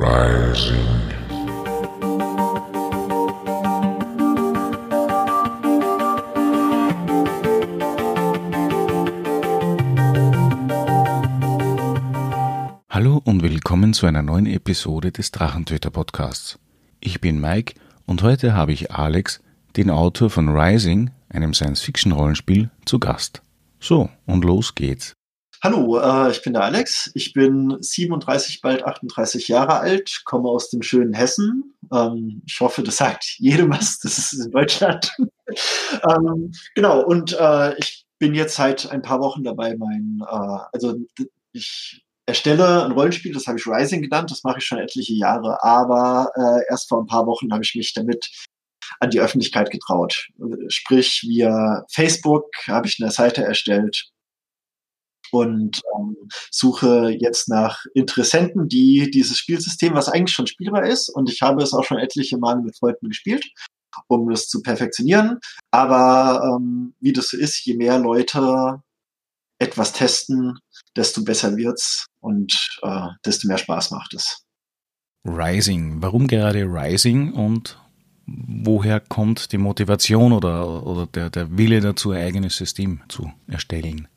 Rising. Hallo und willkommen zu einer neuen Episode des Drachentöter Podcasts. Ich bin Mike und heute habe ich Alex, den Autor von Rising, einem Science-Fiction-Rollenspiel, zu Gast. So, und los geht's. Hallo, äh, ich bin der Alex. Ich bin 37, bald 38 Jahre alt, komme aus dem schönen Hessen. Ähm, ich hoffe, das sagt jedem was. Das ist in Deutschland. ähm, genau, und äh, ich bin jetzt seit ein paar Wochen dabei, mein, äh, also ich erstelle ein Rollenspiel, das habe ich Rising genannt, das mache ich schon etliche Jahre, aber äh, erst vor ein paar Wochen habe ich mich damit an die Öffentlichkeit getraut. Sprich, via Facebook habe ich eine Seite erstellt, und ähm, suche jetzt nach Interessenten, die dieses Spielsystem, was eigentlich schon spielbar ist, und ich habe es auch schon etliche Male mit Freunden gespielt, um es zu perfektionieren. Aber ähm, wie das so ist, je mehr Leute etwas testen, desto besser wird's und äh, desto mehr Spaß macht es. Rising. Warum gerade Rising und woher kommt die Motivation oder, oder der, der Wille dazu, ein eigenes System zu erstellen?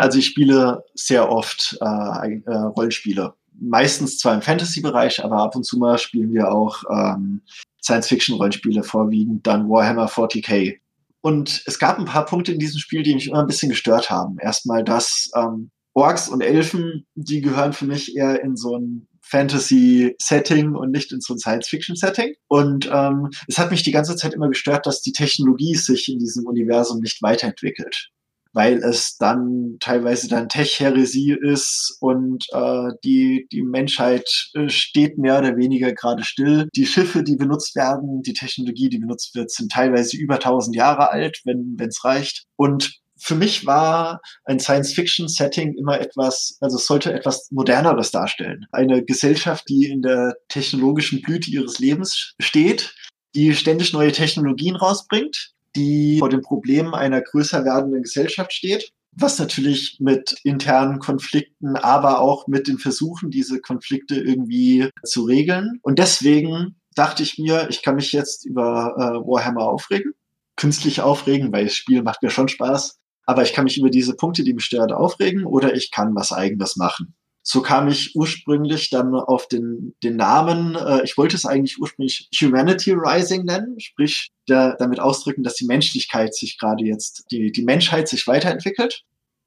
Also ich spiele sehr oft äh, äh, Rollenspiele. Meistens zwar im Fantasy-Bereich, aber ab und zu mal spielen wir auch ähm, Science-Fiction-Rollenspiele, vorwiegend dann Warhammer 40k. Und es gab ein paar Punkte in diesem Spiel, die mich immer ein bisschen gestört haben. Erstmal, dass ähm, Orks und Elfen, die gehören für mich eher in so ein Fantasy-Setting und nicht in so ein Science-Fiction-Setting. Und ähm, es hat mich die ganze Zeit immer gestört, dass die Technologie sich in diesem Universum nicht weiterentwickelt weil es dann teilweise dann Tech-Heresie ist und äh, die, die Menschheit äh, steht mehr oder weniger gerade still. Die Schiffe, die benutzt werden, die Technologie, die benutzt wird, sind teilweise über 1000 Jahre alt, wenn es reicht. Und für mich war ein Science-Fiction-Setting immer etwas, also es sollte etwas Moderneres darstellen. Eine Gesellschaft, die in der technologischen Blüte ihres Lebens steht, die ständig neue Technologien rausbringt, die vor dem Problem einer größer werdenden Gesellschaft steht, was natürlich mit internen Konflikten, aber auch mit den Versuchen, diese Konflikte irgendwie zu regeln. Und deswegen dachte ich mir, ich kann mich jetzt über äh, Warhammer aufregen, künstlich aufregen, weil das Spiel macht mir schon Spaß. Aber ich kann mich über diese Punkte, die mich stören, aufregen oder ich kann was eigenes machen. So kam ich ursprünglich dann auf den, den Namen, äh, ich wollte es eigentlich ursprünglich Humanity Rising nennen, sprich der, damit ausdrücken, dass die Menschlichkeit sich gerade jetzt, die, die Menschheit sich weiterentwickelt.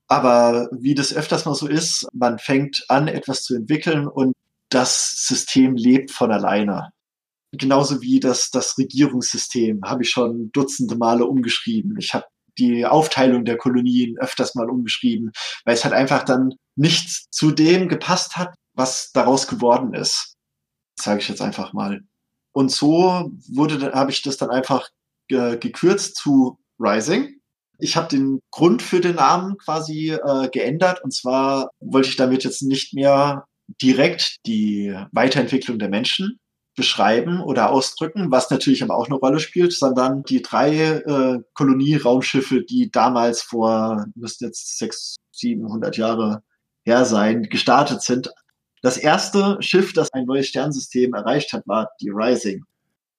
Aber wie das öfters mal so ist, man fängt an, etwas zu entwickeln und das System lebt von alleine. Genauso wie das, das Regierungssystem habe ich schon dutzende Male umgeschrieben. Ich habe die Aufteilung der Kolonien öfters mal umgeschrieben, weil es halt einfach dann nicht zu dem gepasst hat, was daraus geworden ist. Sage ich jetzt einfach mal. Und so wurde, habe ich das dann einfach ge gekürzt zu Rising. Ich habe den Grund für den Namen quasi äh, geändert und zwar wollte ich damit jetzt nicht mehr direkt die Weiterentwicklung der Menschen beschreiben oder ausdrücken, was natürlich aber auch eine Rolle spielt, sondern die drei äh, Kolonie-Raumschiffe, die damals vor, müssten jetzt sechs, siebenhundert Jahre her sein, gestartet sind. Das erste Schiff, das ein neues Sternsystem erreicht hat, war die Rising.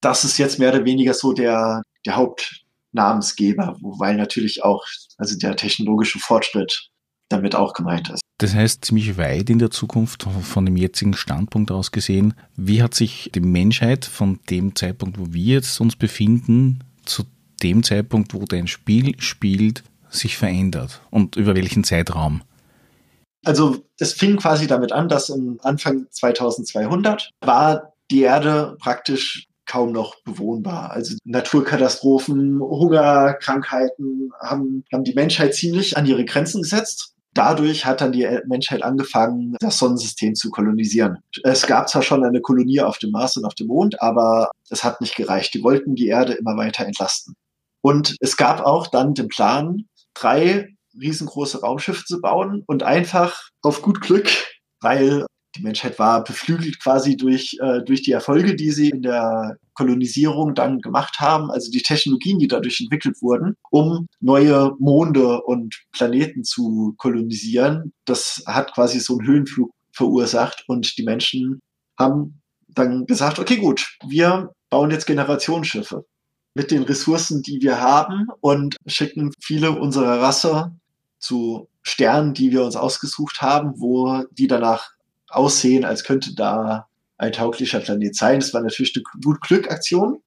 Das ist jetzt mehr oder weniger so der, der Hauptnamensgeber, weil natürlich auch also der technologische Fortschritt damit auch gemeint ist. Das heißt, ziemlich weit in der Zukunft von dem jetzigen Standpunkt aus gesehen, wie hat sich die Menschheit von dem Zeitpunkt, wo wir jetzt uns befinden, zu dem Zeitpunkt, wo dein Spiel spielt, sich verändert und über welchen Zeitraum? Also es fing quasi damit an, dass im Anfang 2200 war die Erde praktisch kaum noch bewohnbar. Also Naturkatastrophen, Hunger, Krankheiten haben, haben die Menschheit ziemlich an ihre Grenzen gesetzt dadurch hat dann die Menschheit angefangen, das Sonnensystem zu kolonisieren. Es gab zwar schon eine Kolonie auf dem Mars und auf dem Mond, aber es hat nicht gereicht. Die wollten die Erde immer weiter entlasten. Und es gab auch dann den Plan, drei riesengroße Raumschiffe zu bauen und einfach auf gut Glück, weil die Menschheit war beflügelt quasi durch, äh, durch die Erfolge, die sie in der Kolonisierung dann gemacht haben, also die Technologien, die dadurch entwickelt wurden, um neue Monde und Planeten zu kolonisieren. Das hat quasi so einen Höhenflug verursacht und die Menschen haben dann gesagt, okay, gut, wir bauen jetzt Generationsschiffe mit den Ressourcen, die wir haben und schicken viele unserer Rasse zu Sternen, die wir uns ausgesucht haben, wo die danach aussehen, als könnte da ein tauglicher Planet sein. Das war natürlich eine gut Glückaktion,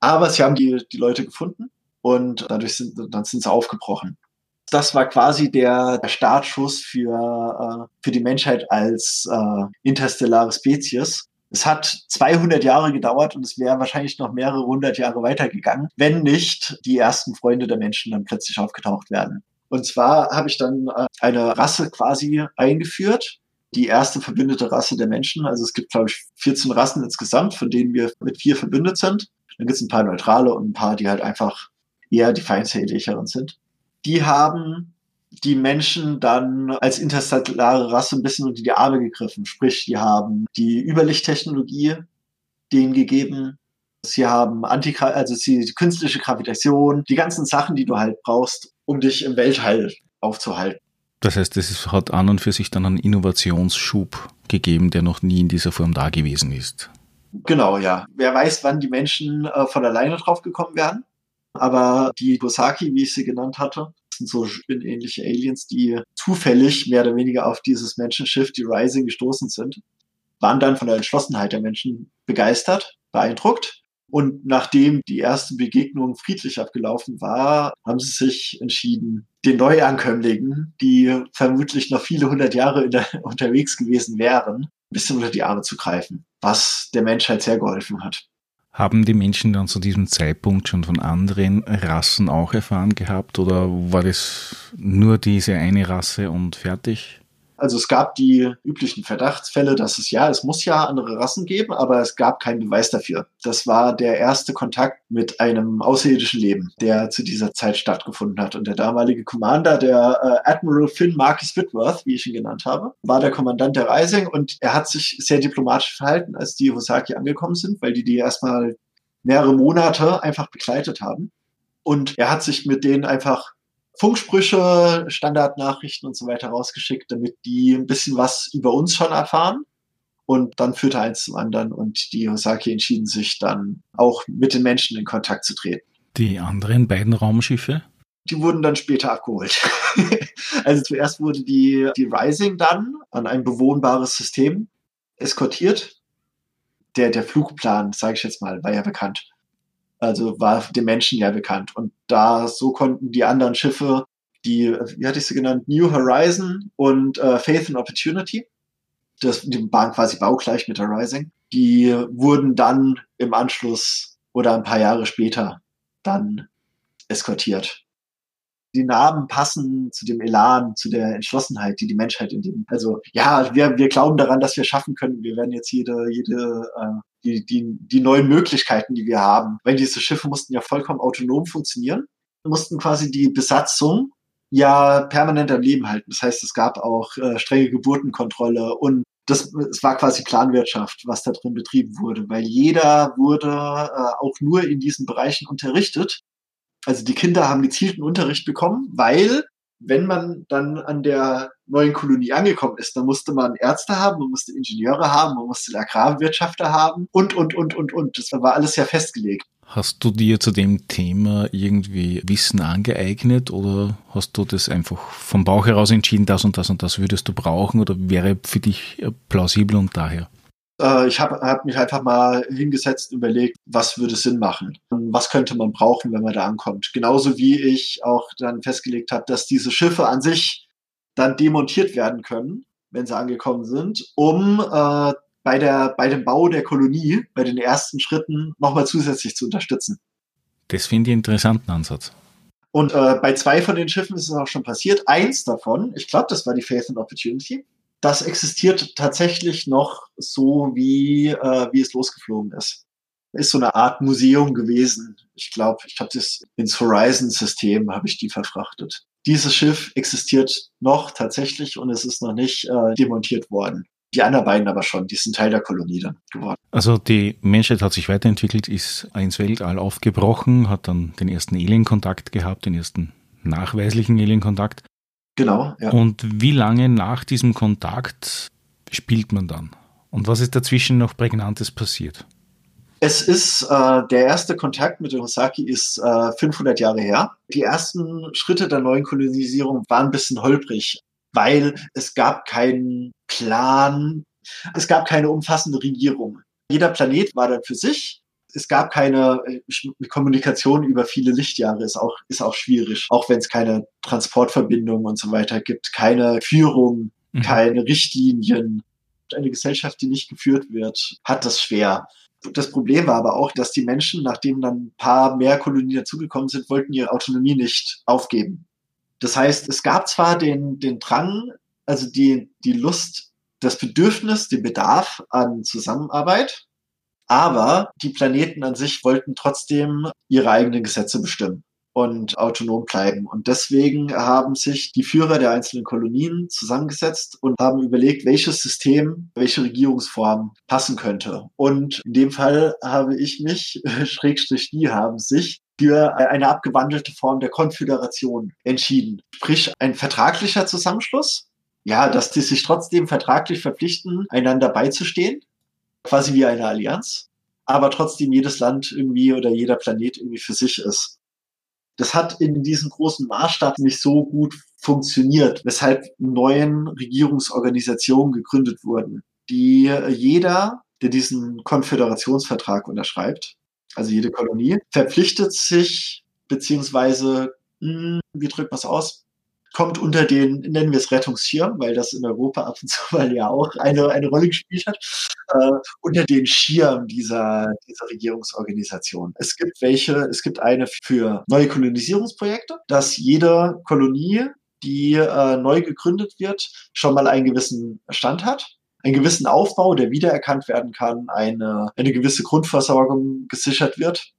aber sie haben die, die Leute gefunden und dadurch sind, dann sind sie aufgebrochen. Das war quasi der, der Startschuss für, äh, für die Menschheit als äh, interstellare Spezies. Es hat 200 Jahre gedauert und es wäre wahrscheinlich noch mehrere hundert Jahre weitergegangen, wenn nicht die ersten Freunde der Menschen dann plötzlich aufgetaucht werden. Und zwar habe ich dann äh, eine Rasse quasi eingeführt, die erste verbündete Rasse der Menschen. Also es gibt, glaube ich, 14 Rassen insgesamt, von denen wir mit vier verbündet sind. Dann gibt es ein paar neutrale und ein paar, die halt einfach eher die feindseligeren sind. Die haben die Menschen dann als interstellare Rasse ein bisschen unter die Arme gegriffen. Sprich, die haben die Überlichttechnologie denen gegeben. Sie haben Anti also sie, die künstliche Gravitation, die ganzen Sachen, die du halt brauchst, um dich im Weltall aufzuhalten. Das heißt, es hat an und für sich dann einen Innovationsschub gegeben, der noch nie in dieser Form da gewesen ist. Genau, ja. Wer weiß, wann die Menschen äh, von alleine drauf gekommen werden. Aber die Bosaki, wie ich sie genannt hatte, sind so spinnähnliche Aliens, die zufällig mehr oder weniger auf dieses Menschenschiff, die Rising, gestoßen sind, waren dann von der Entschlossenheit der Menschen begeistert, beeindruckt. Und nachdem die erste Begegnung friedlich abgelaufen war, haben sie sich entschieden, den Neuankömmlingen, die vermutlich noch viele hundert Jahre der, unterwegs gewesen wären, ein bisschen unter die Arme zu greifen, was der Menschheit sehr geholfen hat. Haben die Menschen dann zu diesem Zeitpunkt schon von anderen Rassen auch erfahren gehabt oder war das nur diese eine Rasse und fertig? Also es gab die üblichen Verdachtsfälle, dass es ja, es muss ja andere Rassen geben, aber es gab keinen Beweis dafür. Das war der erste Kontakt mit einem außerirdischen Leben, der zu dieser Zeit stattgefunden hat. Und der damalige Commander, der äh, Admiral Finn Marcus Whitworth, wie ich ihn genannt habe, war der Kommandant der Rising und er hat sich sehr diplomatisch verhalten, als die Hosaki angekommen sind, weil die die erstmal mehrere Monate einfach begleitet haben. Und er hat sich mit denen einfach Funksprüche, Standardnachrichten und so weiter rausgeschickt, damit die ein bisschen was über uns schon erfahren. Und dann führte eins zum anderen und die Hosaki entschieden sich dann auch mit den Menschen in Kontakt zu treten. Die anderen beiden Raumschiffe? Die wurden dann später abgeholt. also zuerst wurde die, die Rising dann an ein bewohnbares System eskortiert. Der, der Flugplan, sage ich jetzt mal, war ja bekannt. Also war den Menschen ja bekannt. Und da so konnten die anderen Schiffe, die, wie hatte ich sie genannt, New Horizon und äh, Faith and Opportunity, das, die waren quasi baugleich mit Rising, die wurden dann im Anschluss oder ein paar Jahre später dann eskortiert die Namen passen zu dem Elan, zu der Entschlossenheit, die die Menschheit in dem, also ja, wir, wir glauben daran, dass wir schaffen können. Wir werden jetzt jede, jede, äh, die, die, die neuen Möglichkeiten, die wir haben, weil diese Schiffe mussten ja vollkommen autonom funktionieren, mussten quasi die Besatzung ja permanent am Leben halten. Das heißt, es gab auch äh, strenge Geburtenkontrolle und das, es war quasi Planwirtschaft, was da drin betrieben wurde, weil jeder wurde äh, auch nur in diesen Bereichen unterrichtet, also die Kinder haben gezielten Unterricht bekommen, weil wenn man dann an der neuen Kolonie angekommen ist, dann musste man Ärzte haben, man musste Ingenieure haben, man musste Agrarwirtschafter haben und, und, und, und, und. Das war alles ja festgelegt. Hast du dir zu dem Thema irgendwie Wissen angeeignet oder hast du das einfach vom Bauch heraus entschieden, das und das und das würdest du brauchen oder wäre für dich plausibel und daher? Äh, ich habe hab mich einfach mal hingesetzt und überlegt, was würde Sinn machen? Was könnte man brauchen, wenn man da ankommt? Genauso wie ich auch dann festgelegt habe, dass diese Schiffe an sich dann demontiert werden können, wenn sie angekommen sind, um äh, bei, der, bei dem Bau der Kolonie, bei den ersten Schritten nochmal zusätzlich zu unterstützen. Das finde ich einen interessanten Ansatz. Und äh, bei zwei von den Schiffen ist es auch schon passiert. Eins davon, ich glaube, das war die Faith and Opportunity, das existiert tatsächlich noch so, wie, äh, wie es losgeflogen ist. Ist so eine Art Museum gewesen. Ich glaube, ich habe das ins Horizon-System habe ich die verfrachtet. Dieses Schiff existiert noch tatsächlich und es ist noch nicht äh, demontiert worden. Die anderen beiden aber schon, die sind Teil der Kolonie dann geworden. Also die Menschheit hat sich weiterentwickelt, ist ins Weltall aufgebrochen, hat dann den ersten Alien-Kontakt gehabt, den ersten nachweislichen Alien-Kontakt. Genau, ja. Und wie lange nach diesem Kontakt spielt man dann? Und was ist dazwischen noch Prägnantes passiert? Es ist, äh, der erste Kontakt mit dem Hosaki ist äh, 500 Jahre her. Die ersten Schritte der neuen Kolonisierung waren ein bisschen holprig, weil es gab keinen Plan, es gab keine umfassende Regierung. Jeder Planet war dann für sich. Es gab keine äh, Kommunikation über viele Lichtjahre, ist auch, ist auch schwierig. Auch wenn es keine Transportverbindungen und so weiter gibt, keine Führung, mhm. keine Richtlinien. Eine Gesellschaft, die nicht geführt wird, hat das schwer. Das Problem war aber auch, dass die Menschen, nachdem dann ein paar mehr Kolonien dazugekommen sind, wollten ihre Autonomie nicht aufgeben. Das heißt, es gab zwar den, den Drang, also die, die Lust, das Bedürfnis, den Bedarf an Zusammenarbeit, aber die Planeten an sich wollten trotzdem ihre eigenen Gesetze bestimmen und autonom bleiben. Und deswegen haben sich die Führer der einzelnen Kolonien zusammengesetzt und haben überlegt, welches System, welche Regierungsform passen könnte. Und in dem Fall habe ich mich, Schrägstrich, die haben sich für eine abgewandelte Form der Konföderation entschieden. Sprich, ein vertraglicher Zusammenschluss. Ja, dass die sich trotzdem vertraglich verpflichten, einander beizustehen. Quasi wie eine Allianz. Aber trotzdem jedes Land irgendwie oder jeder Planet irgendwie für sich ist. Das hat in diesem großen Maßstab nicht so gut funktioniert, weshalb neuen Regierungsorganisationen gegründet wurden, die jeder, der diesen Konföderationsvertrag unterschreibt, also jede Kolonie, verpflichtet sich, beziehungsweise, hm, wie drückt man es aus, kommt unter den, nennen wir es Rettungsschirm, weil das in Europa ab und zu mal ja auch eine, eine Rolle gespielt hat, äh, unter den Schirm dieser, dieser Regierungsorganisation. Es gibt welche, es gibt eine für neue Kolonisierungsprojekte, dass jede Kolonie, die äh, neu gegründet wird, schon mal einen gewissen Stand hat einen gewissen Aufbau, der wiedererkannt werden kann, eine, eine gewisse Grundversorgung gesichert wird.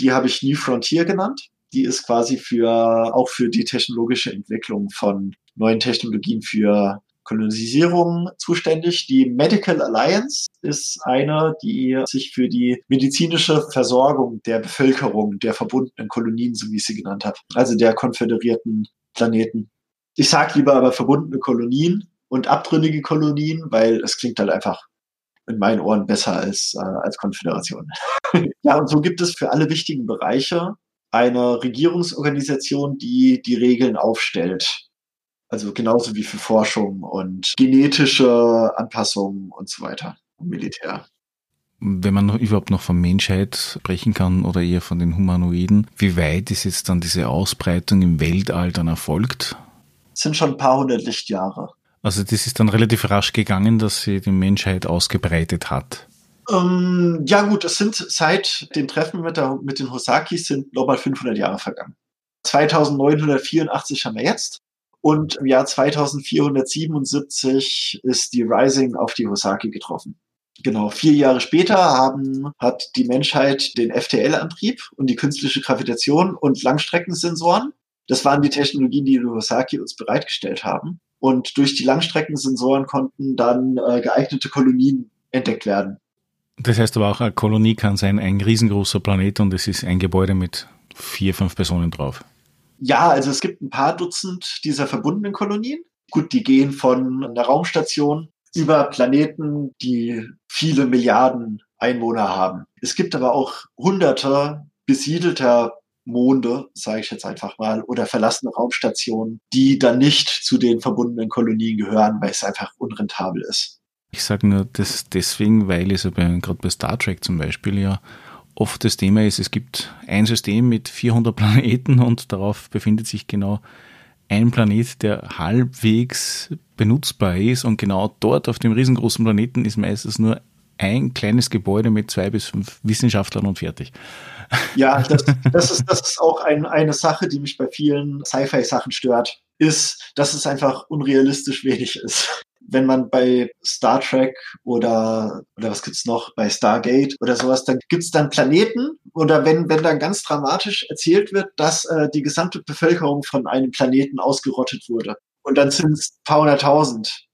Die habe ich New Frontier genannt die ist quasi für, auch für die technologische Entwicklung von neuen Technologien für Kolonisierung zuständig. Die Medical Alliance ist eine, die sich für die medizinische Versorgung der Bevölkerung der verbundenen Kolonien, so wie ich sie genannt habe, also der konföderierten Planeten. Ich sage lieber aber verbundene Kolonien und abtrünnige Kolonien, weil es klingt halt einfach in meinen Ohren besser als, äh, als Konföderation. ja, und so gibt es für alle wichtigen Bereiche eine Regierungsorganisation, die die Regeln aufstellt. Also genauso wie für Forschung und genetische Anpassungen und so weiter und Militär. Wenn man überhaupt noch von Menschheit sprechen kann oder eher von den Humanoiden, wie weit ist jetzt dann diese Ausbreitung im Weltall dann erfolgt? Es sind schon ein paar hundert Lichtjahre. Also das ist dann relativ rasch gegangen, dass sie die Menschheit ausgebreitet hat. Ähm, ja gut, es sind seit dem Treffen mit, der, mit den Hosakis sind nochmal 500 Jahre vergangen. 2984 haben wir jetzt und im Jahr 2477 ist die Rising auf die Hosaki getroffen. Genau, vier Jahre später haben, hat die Menschheit den FTL-Antrieb und die künstliche Gravitation und Langstreckensensoren. Das waren die Technologien, die die Hosaki uns bereitgestellt haben. Und durch die Langstreckensensoren konnten dann äh, geeignete Kolonien entdeckt werden. Das heißt aber auch, eine Kolonie kann sein ein riesengroßer Planet und es ist ein Gebäude mit vier, fünf Personen drauf. Ja, also es gibt ein paar Dutzend dieser verbundenen Kolonien. Gut, die gehen von einer Raumstation über Planeten, die viele Milliarden Einwohner haben. Es gibt aber auch hunderte besiedelter Monde, sage ich jetzt einfach mal, oder verlassene Raumstationen, die dann nicht zu den verbundenen Kolonien gehören, weil es einfach unrentabel ist. Ich sage nur das deswegen, weil es ja gerade bei Star Trek zum Beispiel ja oft das Thema ist, es gibt ein System mit 400 Planeten und darauf befindet sich genau ein Planet, der halbwegs benutzbar ist und genau dort auf dem riesengroßen Planeten ist meistens nur ein kleines Gebäude mit zwei bis fünf Wissenschaftlern und fertig. Ja, das, das, ist, das ist auch ein, eine Sache, die mich bei vielen Sci-Fi-Sachen stört, ist, dass es einfach unrealistisch wenig ist wenn man bei Star Trek oder, oder was gibt's noch, bei Stargate oder sowas, dann gibt's dann Planeten oder wenn, wenn dann ganz dramatisch erzählt wird, dass äh, die gesamte Bevölkerung von einem Planeten ausgerottet wurde. Und dann sind es paar hunderttausend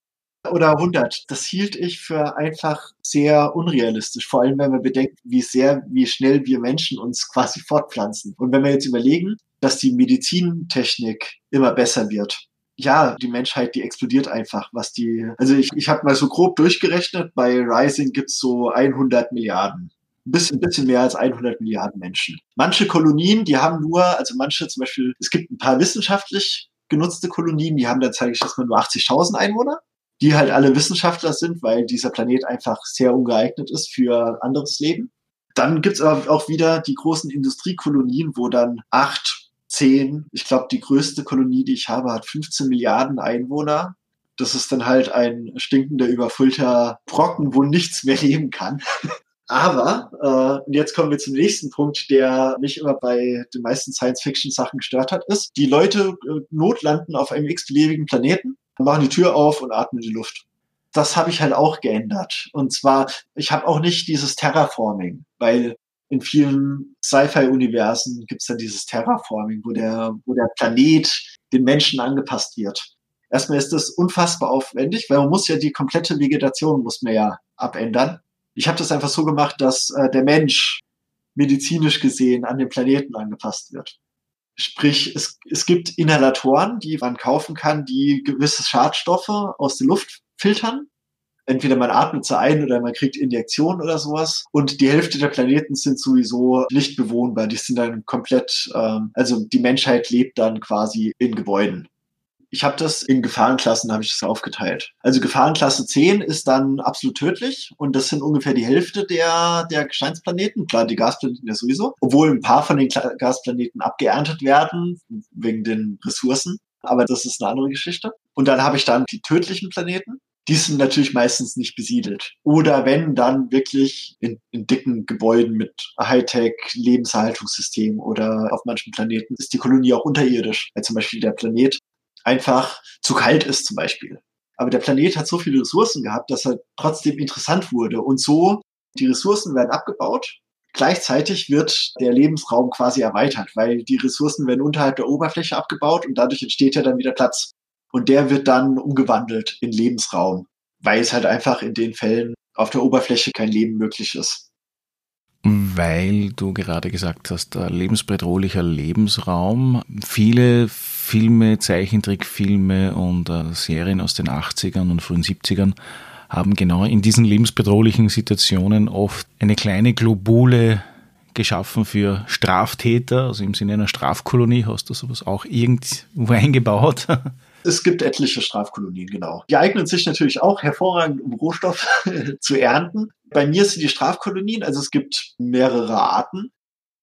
oder hundert. Das hielt ich für einfach sehr unrealistisch. Vor allem, wenn wir bedenken, wie sehr, wie schnell wir Menschen uns quasi fortpflanzen. Und wenn wir jetzt überlegen, dass die Medizintechnik immer besser wird, ja, die Menschheit, die explodiert einfach, was die, also ich, ich habe mal so grob durchgerechnet, bei Rising gibt's so 100 Milliarden. Ein bisschen, ein bisschen mehr als 100 Milliarden Menschen. Manche Kolonien, die haben nur, also manche zum Beispiel, es gibt ein paar wissenschaftlich genutzte Kolonien, die haben dann, zeige ich jetzt mal, nur 80.000 Einwohner, die halt alle Wissenschaftler sind, weil dieser Planet einfach sehr ungeeignet ist für anderes Leben. Dann gibt's aber auch wieder die großen Industriekolonien, wo dann acht 10. Ich glaube, die größte Kolonie, die ich habe, hat 15 Milliarden Einwohner. Das ist dann halt ein stinkender, überfüllter Brocken, wo nichts mehr leben kann. Aber, äh, jetzt kommen wir zum nächsten Punkt, der mich immer bei den meisten Science-Fiction-Sachen gestört hat, ist, die Leute äh, notlanden auf einem x-beliebigen Planeten, machen die Tür auf und atmen die Luft. Das habe ich halt auch geändert. Und zwar, ich habe auch nicht dieses Terraforming, weil in vielen Sci-Fi-Universen gibt es dann dieses Terraforming, wo der, wo der Planet den Menschen angepasst wird. Erstmal ist das unfassbar aufwendig, weil man muss ja die komplette Vegetation muss man ja abändern. Ich habe das einfach so gemacht, dass äh, der Mensch medizinisch gesehen an den Planeten angepasst wird. Sprich, es, es gibt Inhalatoren, die man kaufen kann, die gewisse Schadstoffe aus der Luft filtern entweder man atmet sie ein oder man kriegt Injektionen oder sowas. Und die Hälfte der Planeten sind sowieso nicht bewohnbar. Die sind dann komplett, ähm, also die Menschheit lebt dann quasi in Gebäuden. Ich habe das in Gefahrenklassen, habe ich das aufgeteilt. Also Gefahrenklasse 10 ist dann absolut tödlich und das sind ungefähr die Hälfte der, der Gesteinsplaneten. Klar, die Gasplaneten ja sowieso, obwohl ein paar von den Gasplaneten abgeerntet werden wegen den Ressourcen. Aber das ist eine andere Geschichte. Und dann habe ich dann die tödlichen Planeten die sind natürlich meistens nicht besiedelt. Oder wenn, dann wirklich in, in dicken Gebäuden mit Hightech-Lebenserhaltungssystem oder auf manchen Planeten ist die Kolonie auch unterirdisch, weil zum Beispiel der Planet einfach zu kalt ist zum Beispiel. Aber der Planet hat so viele Ressourcen gehabt, dass er trotzdem interessant wurde. Und so, die Ressourcen werden abgebaut. Gleichzeitig wird der Lebensraum quasi erweitert, weil die Ressourcen werden unterhalb der Oberfläche abgebaut und dadurch entsteht ja dann wieder Platz. Und der wird dann umgewandelt in Lebensraum, weil es halt einfach in den Fällen auf der Oberfläche kein Leben möglich ist. Weil du gerade gesagt hast, lebensbedrohlicher Lebensraum. Viele Filme, Zeichentrickfilme und äh, Serien aus den 80ern und frühen 70ern haben genau in diesen lebensbedrohlichen Situationen oft eine kleine Globule geschaffen für Straftäter, also im Sinne einer Strafkolonie. Hast du sowas auch irgendwo eingebaut? Es gibt etliche Strafkolonien, genau. Die eignen sich natürlich auch hervorragend, um Rohstoff zu ernten. Bei mir sind die Strafkolonien, also es gibt mehrere Arten.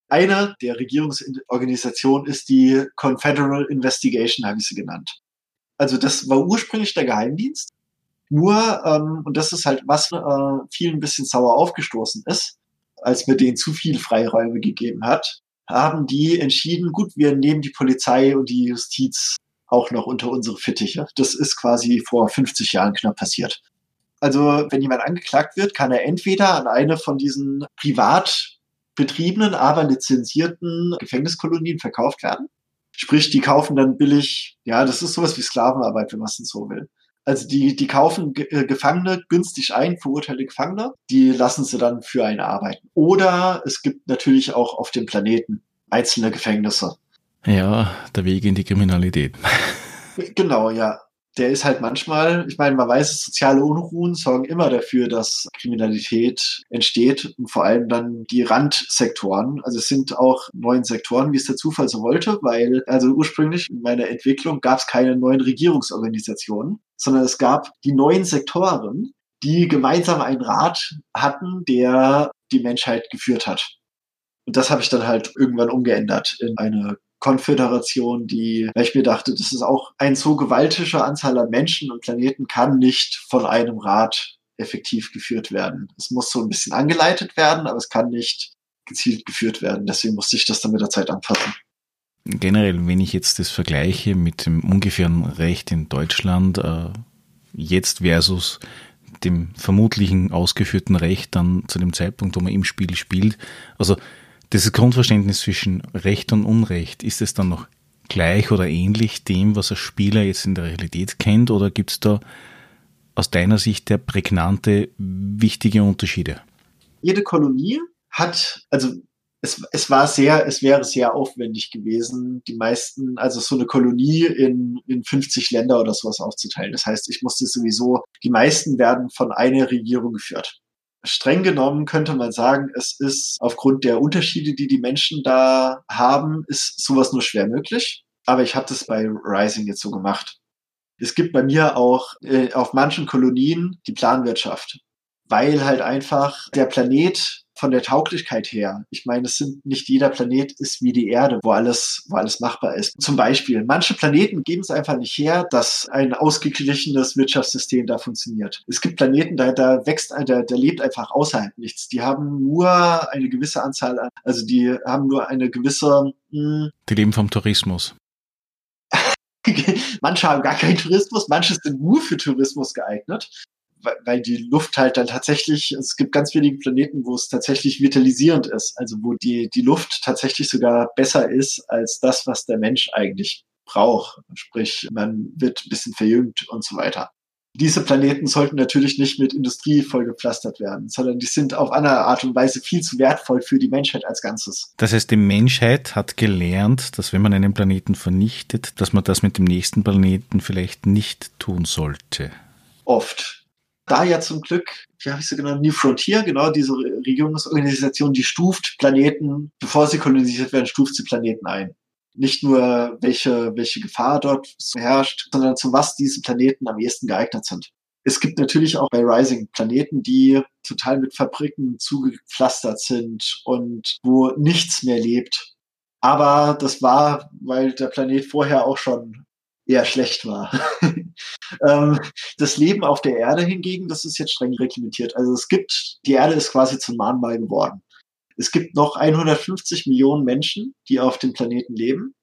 Eine der Regierungsorganisationen ist die Confederal Investigation, habe ich sie genannt. Also das war ursprünglich der Geheimdienst. Nur, ähm, und das ist halt, was äh, vielen ein bisschen sauer aufgestoßen ist, als mir denen zu viel Freiräume gegeben hat, haben die entschieden, gut, wir nehmen die Polizei und die Justiz auch noch unter unsere Fittiche. Das ist quasi vor 50 Jahren knapp passiert. Also wenn jemand angeklagt wird, kann er entweder an eine von diesen privat betriebenen, aber lizenzierten Gefängniskolonien verkauft werden. Sprich, die kaufen dann billig, ja, das ist sowas wie Sklavenarbeit, wenn man es so will. Also die, die kaufen äh, Gefangene günstig ein, verurteilte Gefangene, die lassen sie dann für einen arbeiten. Oder es gibt natürlich auch auf dem Planeten einzelne Gefängnisse. Ja, der Weg in die Kriminalität. Genau, ja. Der ist halt manchmal, ich meine, man weiß, soziale Unruhen sorgen immer dafür, dass Kriminalität entsteht und vor allem dann die Randsektoren. Also es sind auch neuen Sektoren, wie es der Zufall so wollte, weil also ursprünglich in meiner Entwicklung gab es keine neuen Regierungsorganisationen, sondern es gab die neuen Sektoren, die gemeinsam einen Rat hatten, der die Menschheit geführt hat. Und das habe ich dann halt irgendwann umgeändert in eine Konföderation, die, weil ich mir dachte, das ist auch ein so gewaltiger Anzahl an Menschen und Planeten kann nicht von einem Rat effektiv geführt werden. Es muss so ein bisschen angeleitet werden, aber es kann nicht gezielt geführt werden. Deswegen musste ich das dann mit der Zeit anpassen. Generell, wenn ich jetzt das vergleiche mit dem ungefähren Recht in Deutschland, äh, jetzt versus dem vermutlichen ausgeführten Recht dann zu dem Zeitpunkt, wo man im Spiel spielt. Also dieses Grundverständnis zwischen Recht und Unrecht, ist es dann noch gleich oder ähnlich dem, was ein Spieler jetzt in der Realität kennt, oder gibt es da aus deiner Sicht der prägnante, wichtige Unterschiede? Jede Kolonie hat, also es, es war sehr, es wäre sehr aufwendig gewesen, die meisten, also so eine Kolonie in, in 50 Länder oder sowas aufzuteilen. Das heißt, ich musste sowieso, die meisten werden von einer Regierung geführt. Streng genommen könnte man sagen, es ist aufgrund der Unterschiede, die die Menschen da haben, ist sowas nur schwer möglich. Aber ich habe das bei Rising jetzt so gemacht. Es gibt bei mir auch äh, auf manchen Kolonien die Planwirtschaft, weil halt einfach der Planet von der Tauglichkeit her, ich meine, es sind nicht jeder Planet ist wie die Erde, wo alles, wo alles machbar ist. Zum Beispiel, manche Planeten geben es einfach nicht her, dass ein ausgeglichenes Wirtschaftssystem da funktioniert. Es gibt Planeten, da, da wächst, da, da lebt einfach außerhalb nichts. Die haben nur eine gewisse Anzahl an, also die haben nur eine gewisse. Mh, hm, die leben vom Tourismus. manche haben gar keinen Tourismus, manche sind nur für Tourismus geeignet weil die Luft halt dann tatsächlich, es gibt ganz wenige Planeten, wo es tatsächlich vitalisierend ist, also wo die, die Luft tatsächlich sogar besser ist als das, was der Mensch eigentlich braucht. Sprich, man wird ein bisschen verjüngt und so weiter. Diese Planeten sollten natürlich nicht mit Industrie vollgepflastert werden, sondern die sind auf andere Art und Weise viel zu wertvoll für die Menschheit als Ganzes. Das heißt, die Menschheit hat gelernt, dass wenn man einen Planeten vernichtet, dass man das mit dem nächsten Planeten vielleicht nicht tun sollte. Oft da ja zum Glück, wie habe ich sie genannt, New Frontier, genau diese Regierungsorganisation, die stuft Planeten, bevor sie kolonisiert werden, stuft sie Planeten ein. Nicht nur, welche, welche Gefahr dort herrscht, sondern zu was diese Planeten am ehesten geeignet sind. Es gibt natürlich auch bei Rising Planeten, die total mit Fabriken zugepflastert sind und wo nichts mehr lebt. Aber das war, weil der Planet vorher auch schon eher schlecht war. ähm, das Leben auf der Erde hingegen, das ist jetzt streng reglementiert. Also es gibt, die Erde ist quasi zum Mahnmal geworden. Es gibt noch 150 Millionen Menschen, die auf dem Planeten leben.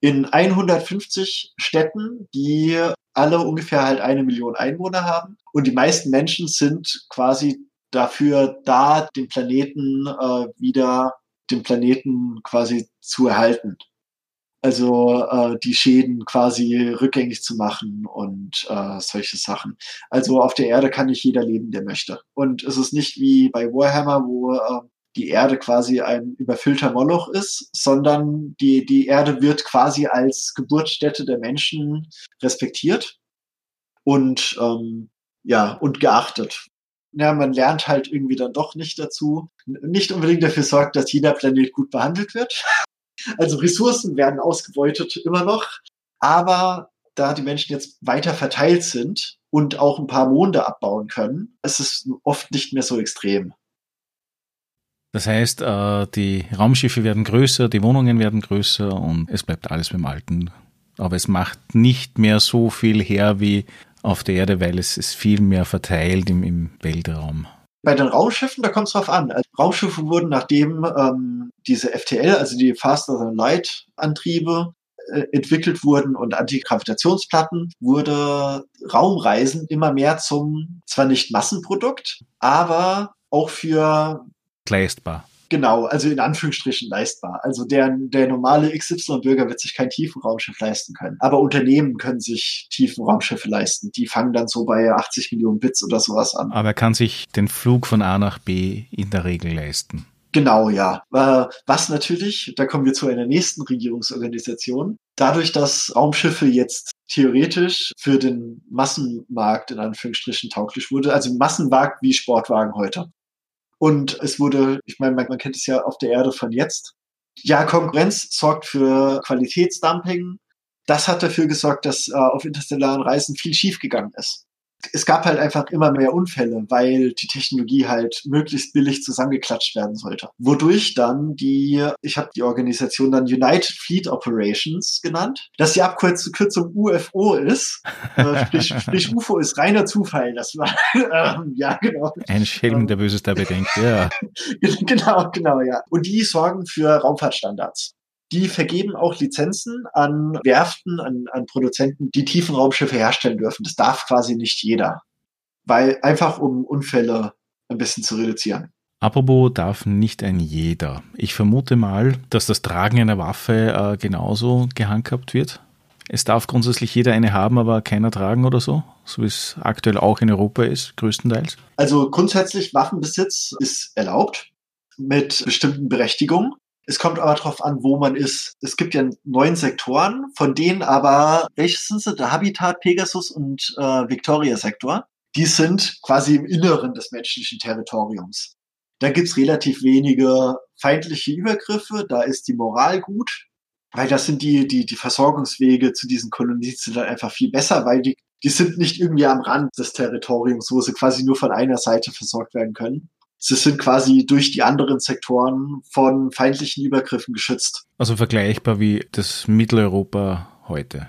In 150 Städten, die alle ungefähr halt eine Million Einwohner haben. Und die meisten Menschen sind quasi dafür da, den Planeten äh, wieder, den Planeten quasi zu erhalten also äh, die Schäden quasi rückgängig zu machen und äh, solche Sachen. Also auf der Erde kann nicht jeder leben, der möchte. Und es ist nicht wie bei Warhammer, wo äh, die Erde quasi ein überfüllter Moloch ist, sondern die, die Erde wird quasi als Geburtsstätte der Menschen respektiert und ähm, ja und geachtet. Ja, man lernt halt irgendwie dann doch nicht dazu, nicht unbedingt dafür sorgt, dass jeder Planet gut behandelt wird. Also Ressourcen werden ausgebeutet immer noch, aber da die Menschen jetzt weiter verteilt sind und auch ein paar Monde abbauen können, ist es oft nicht mehr so extrem. Das heißt, äh, die Raumschiffe werden größer, die Wohnungen werden größer und es bleibt alles beim Alten. Aber es macht nicht mehr so viel her wie auf der Erde, weil es ist viel mehr verteilt im, im Weltraum. Bei den Raumschiffen, da kommt es drauf an. Also Raumschiffe wurden, nachdem ähm, diese FTL, also die Faster Than Light Antriebe, äh, entwickelt wurden und Antigravitationsplatten, wurde Raumreisen immer mehr zum, zwar nicht Massenprodukt, aber auch für leistbar. Genau, also in Anführungsstrichen leistbar. Also der, der normale XY-Bürger wird sich kein Tiefenraumschiff leisten können. Aber Unternehmen können sich Tiefenraumschiffe leisten. Die fangen dann so bei 80 Millionen Bits oder sowas an. Aber er kann sich den Flug von A nach B in der Regel leisten. Genau, ja. Äh, was natürlich, da kommen wir zu einer nächsten Regierungsorganisation, dadurch, dass Raumschiffe jetzt theoretisch für den Massenmarkt in Anführungsstrichen tauglich wurde, also Massenmarkt wie Sportwagen heute. Und es wurde, ich meine, man, kennt es ja auf der Erde von jetzt. Ja, Konkurrenz sorgt für Qualitätsdumping. Das hat dafür gesorgt, dass äh, auf interstellaren Reisen viel schiefgegangen ist es gab halt einfach immer mehr Unfälle, weil die Technologie halt möglichst billig zusammengeklatscht werden sollte. Wodurch dann die, ich habe die Organisation dann United Fleet Operations genannt, dass die Abkürzung UFO ist. Äh, sprich, sprich, UFO ist reiner Zufall. Das war, ähm, ja, genau. Ein Schelm, der Böses dabei denkt, ja. genau, genau, ja. Und die sorgen für Raumfahrtstandards. Die vergeben auch Lizenzen an Werften, an, an Produzenten, die Tiefenraumschiffe herstellen dürfen. Das darf quasi nicht jeder. Weil einfach um Unfälle ein bisschen zu reduzieren. Apropos darf nicht ein jeder. Ich vermute mal, dass das Tragen einer Waffe äh, genauso gehandhabt wird. Es darf grundsätzlich jeder eine haben, aber keiner tragen oder so, so wie es aktuell auch in Europa ist, größtenteils. Also grundsätzlich Waffenbesitz ist erlaubt mit bestimmten Berechtigungen. Es kommt aber darauf an, wo man ist. Es gibt ja neun Sektoren, von denen aber, welche sind sie? Der Habitat, Pegasus und äh, Victoria-Sektor. Die sind quasi im Inneren des menschlichen Territoriums. Da gibt's relativ wenige feindliche Übergriffe, da ist die Moral gut, weil das sind die, die, die Versorgungswege zu diesen Kolonien sind dann einfach viel besser, weil die, die sind nicht irgendwie am Rand des Territoriums, wo sie quasi nur von einer Seite versorgt werden können. Sie sind quasi durch die anderen Sektoren von feindlichen Übergriffen geschützt. Also vergleichbar wie das Mitteleuropa heute.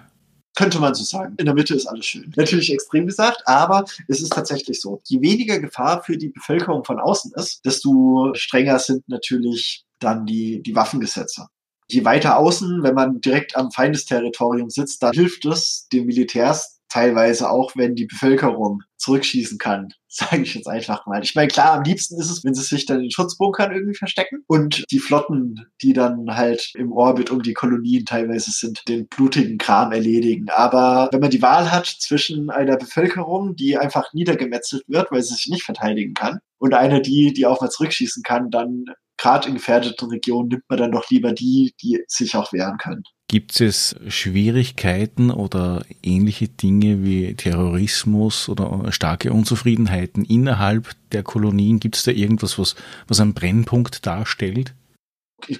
Könnte man so sagen. In der Mitte ist alles schön. Natürlich extrem gesagt, aber es ist tatsächlich so. Je weniger Gefahr für die Bevölkerung von außen ist, desto strenger sind natürlich dann die, die Waffengesetze. Je weiter außen, wenn man direkt am Feindesterritorium sitzt, dann hilft es den Militärs teilweise auch, wenn die Bevölkerung zurückschießen kann, sage ich jetzt einfach mal. Ich meine, klar, am liebsten ist es, wenn sie sich dann in Schutzbunkern irgendwie verstecken und die Flotten, die dann halt im Orbit um die Kolonien teilweise sind, den blutigen Kram erledigen. Aber wenn man die Wahl hat zwischen einer Bevölkerung, die einfach niedergemetzelt wird, weil sie sich nicht verteidigen kann, und einer, die, die auch mal zurückschießen kann, dann gerade in gefährdeten Regionen nimmt man dann doch lieber die, die sich auch wehren können. Gibt es Schwierigkeiten oder ähnliche Dinge wie Terrorismus oder starke Unzufriedenheiten innerhalb der Kolonien? Gibt es da irgendwas, was, was einen Brennpunkt darstellt?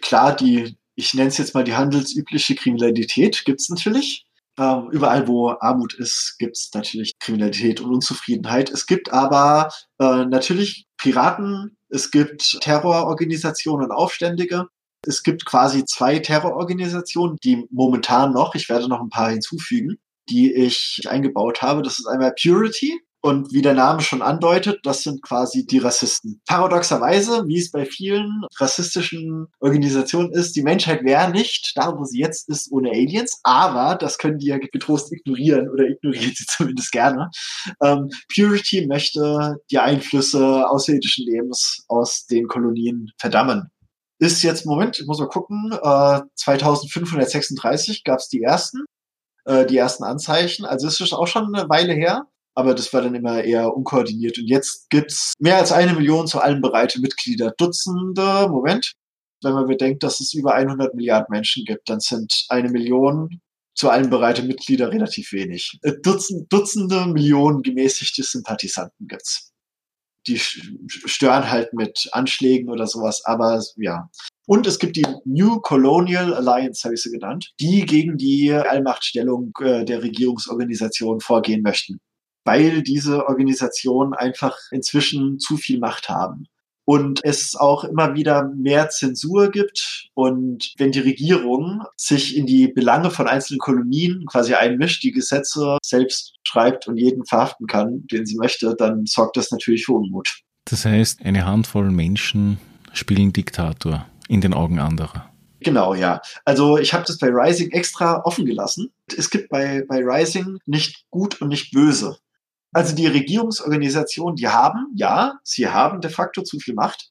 Klar, die, ich nenne es jetzt mal die handelsübliche Kriminalität, gibt es natürlich. Ähm, überall, wo Armut ist, gibt es natürlich Kriminalität und Unzufriedenheit. Es gibt aber äh, natürlich Piraten, es gibt Terrororganisationen und Aufständige. Es gibt quasi zwei Terrororganisationen, die momentan noch, ich werde noch ein paar hinzufügen, die ich eingebaut habe. Das ist einmal Purity. Und wie der Name schon andeutet, das sind quasi die Rassisten. Paradoxerweise, wie es bei vielen rassistischen Organisationen ist, die Menschheit wäre nicht da, wo sie jetzt ist, ohne Aliens. Aber das können die ja getrost ignorieren oder ignorieren sie zumindest gerne. Ähm, Purity möchte die Einflüsse außerirdischen Lebens aus den Kolonien verdammen ist jetzt, Moment, ich muss mal gucken, äh, 2536 gab es die ersten, äh, die ersten Anzeichen. Also es ist auch schon eine Weile her, aber das war dann immer eher unkoordiniert. Und jetzt gibt's mehr als eine Million zu allen bereite Mitglieder. Dutzende, Moment, wenn man bedenkt, dass es über 100 Milliarden Menschen gibt, dann sind eine Million zu allen bereite Mitglieder relativ wenig. Äh, Dutzend, Dutzende Millionen gemäßigte Sympathisanten gibt's die stören halt mit Anschlägen oder sowas, aber ja. Und es gibt die New Colonial Alliance, habe ich sie genannt, die gegen die Allmachtstellung äh, der Regierungsorganisation vorgehen möchten, weil diese Organisationen einfach inzwischen zu viel Macht haben und es auch immer wieder mehr Zensur gibt. Und wenn die Regierung sich in die Belange von einzelnen Kolonien quasi einmischt, die Gesetze selbst schreibt und jeden verhaften kann, den sie möchte, dann sorgt das natürlich für Unmut. Das heißt, eine Handvoll Menschen spielen Diktator in den Augen anderer. Genau, ja. Also ich habe das bei Rising extra offen gelassen. Es gibt bei, bei Rising nicht gut und nicht böse. Also die Regierungsorganisationen, die haben, ja, sie haben de facto zu viel Macht.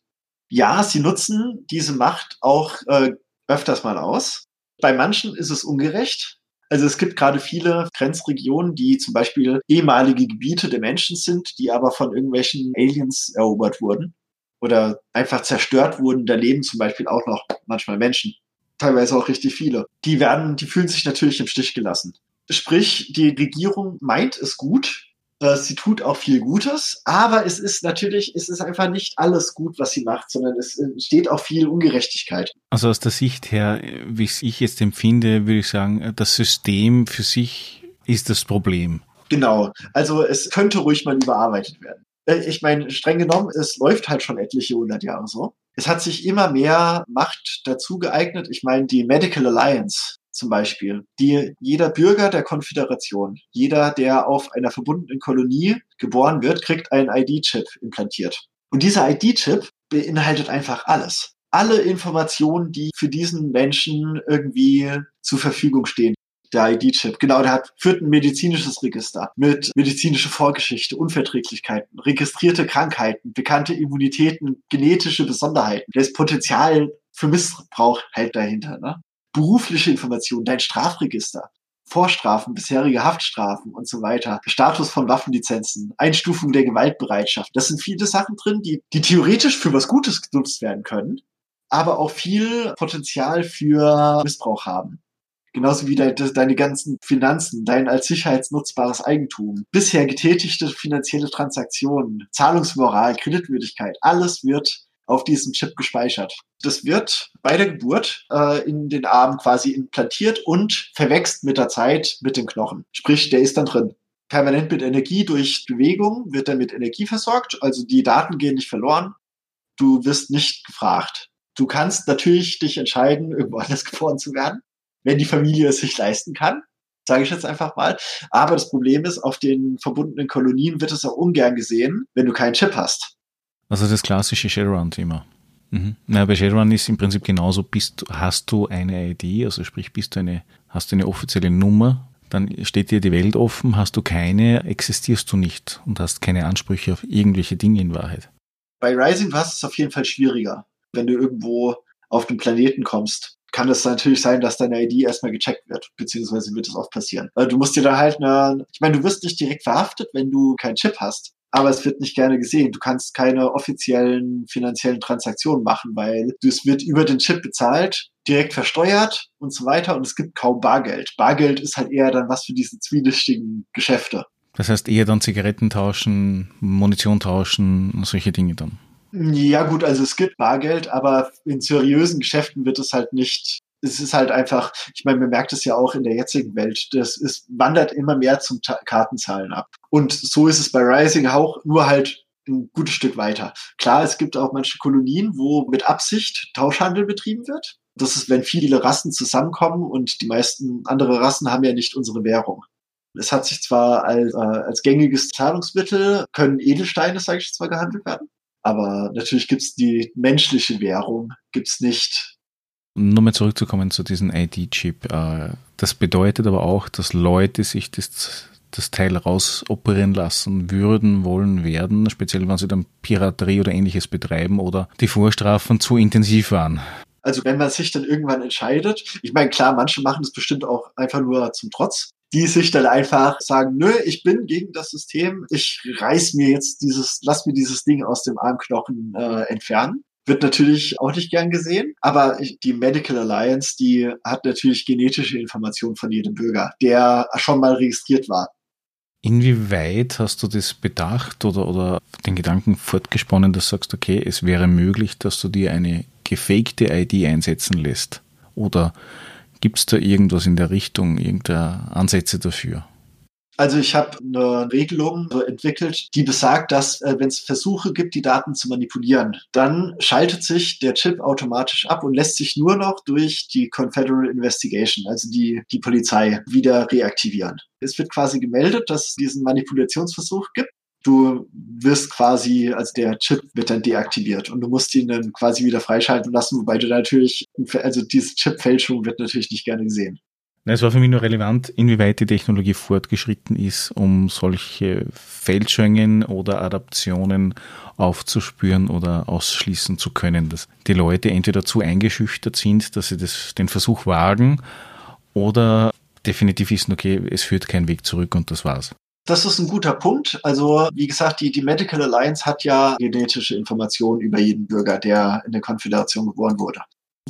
Ja, sie nutzen diese Macht auch äh, öfters mal aus. Bei manchen ist es ungerecht. Also es gibt gerade viele Grenzregionen, die zum Beispiel ehemalige Gebiete der Menschen sind, die aber von irgendwelchen Aliens erobert wurden oder einfach zerstört wurden. Da leben zum Beispiel auch noch manchmal Menschen, teilweise auch richtig viele. Die werden, die fühlen sich natürlich im Stich gelassen. Sprich, die Regierung meint es gut, sie tut auch viel Gutes, aber es ist natürlich, es ist einfach nicht alles gut, was sie macht, sondern es entsteht auch viel Ungerechtigkeit. Also aus der Sicht her, wie ich jetzt empfinde, würde ich sagen, das System für sich ist das Problem. Genau. Also es könnte ruhig mal überarbeitet werden. Äh, ich meine, streng genommen, es läuft halt schon etliche hundert Jahre so. Es hat sich immer mehr Macht dazu geeignet. Ich meine, die Medical Alliance, zum Beispiel, die jeder Bürger der Konföderation, jeder, der auf einer verbundenen Kolonie geboren wird, kriegt einen ID-Chip implantiert. Und dieser ID-Chip beinhaltet einfach alles. Alle Informationen, die für diesen Menschen irgendwie zur Verfügung stehen. Der ID-Chip, genau, der hat, führt ein medizinisches Register mit medizinischer Vorgeschichte, Unverträglichkeiten, registrierte Krankheiten, bekannte Immunitäten, genetische Besonderheiten. Das Potenzial für Missbrauch halt dahinter. Ne? Berufliche Informationen, dein Strafregister, Vorstrafen, bisherige Haftstrafen und so weiter, Status von Waffenlizenzen, Einstufung der Gewaltbereitschaft. Das sind viele Sachen drin, die, die theoretisch für was Gutes genutzt werden können, aber auch viel Potenzial für Missbrauch haben. Genauso wie de deine ganzen Finanzen, dein als sicherheitsnutzbares Eigentum, bisher getätigte finanzielle Transaktionen, Zahlungsmoral, Kreditwürdigkeit, alles wird auf diesem Chip gespeichert. Das wird bei der Geburt äh, in den Arm quasi implantiert und verwächst mit der Zeit mit den Knochen. Sprich, der ist dann drin. Permanent mit Energie durch Bewegung wird er mit Energie versorgt, also die Daten gehen nicht verloren. Du wirst nicht gefragt. Du kannst natürlich dich entscheiden, irgendwo anders geboren zu werden, wenn die Familie es sich leisten kann, sage ich jetzt einfach mal. Aber das Problem ist, auf den verbundenen Kolonien wird es auch ungern gesehen, wenn du keinen Chip hast. Also das klassische Shadowrun-Thema. Mhm. Na, bei Shadowrun ist im Prinzip genauso, bist, hast du eine ID, also sprich, bist du eine, hast du eine offizielle Nummer, dann steht dir die Welt offen, hast du keine, existierst du nicht und hast keine Ansprüche auf irgendwelche Dinge in Wahrheit. Bei Rising war es auf jeden Fall schwieriger, wenn du irgendwo auf den Planeten kommst. Kann es natürlich sein, dass deine ID erstmal gecheckt wird, beziehungsweise wird es oft passieren. Du musst dir da halt eine, ich meine, du wirst nicht direkt verhaftet, wenn du keinen Chip hast aber es wird nicht gerne gesehen. Du kannst keine offiziellen finanziellen Transaktionen machen, weil es wird über den Chip bezahlt, direkt versteuert und so weiter und es gibt kaum Bargeld. Bargeld ist halt eher dann was für diese zwielichtigen Geschäfte. Das heißt eher dann Zigaretten tauschen, Munition tauschen, solche Dinge dann. Ja gut, also es gibt Bargeld, aber in seriösen Geschäften wird es halt nicht es ist halt einfach, ich meine, man merkt es ja auch in der jetzigen Welt, das ist, wandert immer mehr zum Ta Kartenzahlen ab. Und so ist es bei Rising auch, nur halt ein gutes Stück weiter. Klar, es gibt auch manche Kolonien, wo mit Absicht Tauschhandel betrieben wird. Das ist, wenn viele Rassen zusammenkommen und die meisten andere Rassen haben ja nicht unsere Währung. Es hat sich zwar als, äh, als gängiges Zahlungsmittel, können Edelsteine, sage ich jetzt mal, gehandelt werden. Aber natürlich gibt's die menschliche Währung, gibt's nicht Nochmal zurückzukommen zu diesem ID-Chip. Äh, das bedeutet aber auch, dass Leute sich das, das Teil rausoperieren lassen würden, wollen, werden, speziell wenn sie dann Piraterie oder ähnliches betreiben oder die Vorstrafen zu intensiv waren. Also wenn man sich dann irgendwann entscheidet, ich meine, klar, manche machen das bestimmt auch einfach nur zum Trotz, die sich dann einfach sagen, nö, ich bin gegen das System, ich reiß mir jetzt dieses, lass mir dieses Ding aus dem Armknochen äh, entfernen wird natürlich auch nicht gern gesehen, aber die Medical Alliance, die hat natürlich genetische Informationen von jedem Bürger, der schon mal registriert war. Inwieweit hast du das bedacht oder, oder den Gedanken fortgesponnen, dass du sagst, okay, es wäre möglich, dass du dir eine gefakte ID einsetzen lässt? Oder gibt es da irgendwas in der Richtung, irgendeine Ansätze dafür? Also ich habe eine Regelung entwickelt, die besagt, dass äh, wenn es Versuche gibt, die Daten zu manipulieren, dann schaltet sich der Chip automatisch ab und lässt sich nur noch durch die Confederal Investigation, also die, die Polizei, wieder reaktivieren. Es wird quasi gemeldet, dass es diesen Manipulationsversuch gibt. Du wirst quasi, also der Chip wird dann deaktiviert und du musst ihn dann quasi wieder freischalten lassen, wobei du natürlich, also diese Chip-Fälschung wird natürlich nicht gerne gesehen. Es war für mich nur relevant, inwieweit die Technologie fortgeschritten ist, um solche Fälschungen oder Adaptionen aufzuspüren oder ausschließen zu können, dass die Leute entweder zu eingeschüchtert sind, dass sie das, den Versuch wagen oder definitiv wissen, okay, es führt kein Weg zurück und das war's. Das ist ein guter Punkt. Also, wie gesagt, die, die Medical Alliance hat ja genetische Informationen über jeden Bürger, der in der Konföderation geboren wurde.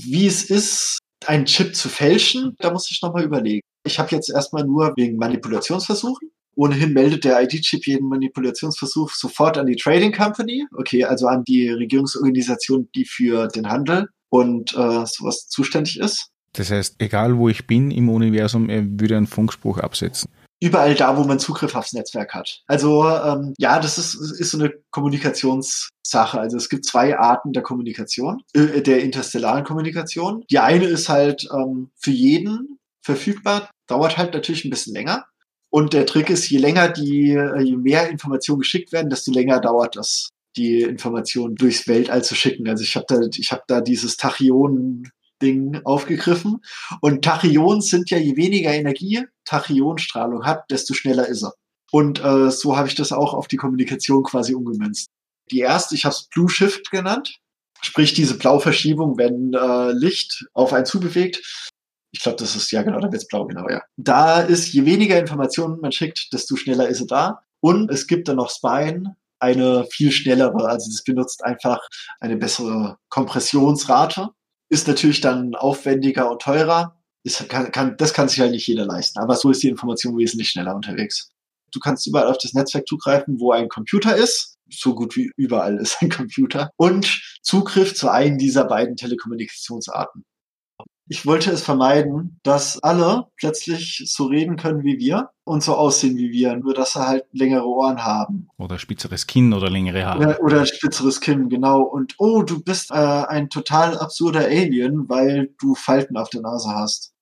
Wie es ist, einen Chip zu fälschen, da muss ich nochmal überlegen. Ich habe jetzt erstmal nur wegen Manipulationsversuchen. Ohnehin meldet der ID-Chip jeden Manipulationsversuch sofort an die Trading Company, okay, also an die Regierungsorganisation, die für den Handel und äh, sowas zuständig ist. Das heißt, egal wo ich bin im Universum, er würde einen Funkspruch absetzen überall da, wo man Zugriff aufs Netzwerk hat. Also ähm, ja, das ist, ist so eine Kommunikationssache. Also es gibt zwei Arten der Kommunikation, äh, der interstellaren Kommunikation. Die eine ist halt ähm, für jeden verfügbar, dauert halt natürlich ein bisschen länger. Und der Trick ist, je länger die, äh, je mehr Informationen geschickt werden, desto länger dauert das, die Informationen durchs Weltall zu schicken. Also ich habe da, ich habe da dieses Tachyonen Ding aufgegriffen. Und Tachyons sind ja, je weniger Energie Tachyonstrahlung hat, desto schneller ist er. Und äh, so habe ich das auch auf die Kommunikation quasi umgemünzt. Die erste, ich habe es Blue Shift genannt, sprich diese Blauverschiebung, wenn äh, Licht auf einen zubewegt. Ich glaube, das ist ja genau, da wird's blau, genau, ja. Da ist, je weniger Informationen man schickt, desto schneller ist er da. Und es gibt dann noch Spine, eine viel schnellere. Also es benutzt einfach eine bessere Kompressionsrate. Ist natürlich dann aufwendiger und teurer. Ist, kann, kann, das kann sich halt nicht jeder leisten. Aber so ist die Information wesentlich schneller unterwegs. Du kannst überall auf das Netzwerk zugreifen, wo ein Computer ist. So gut wie überall ist ein Computer. Und Zugriff zu einem dieser beiden Telekommunikationsarten. Ich wollte es vermeiden, dass alle plötzlich so reden können wie wir und so aussehen wie wir, nur dass sie halt längere Ohren haben. Oder spitzeres Kinn oder längere Haare. Oder, oder spitzeres Kinn, genau. Und oh, du bist äh, ein total absurder Alien, weil du Falten auf der Nase hast.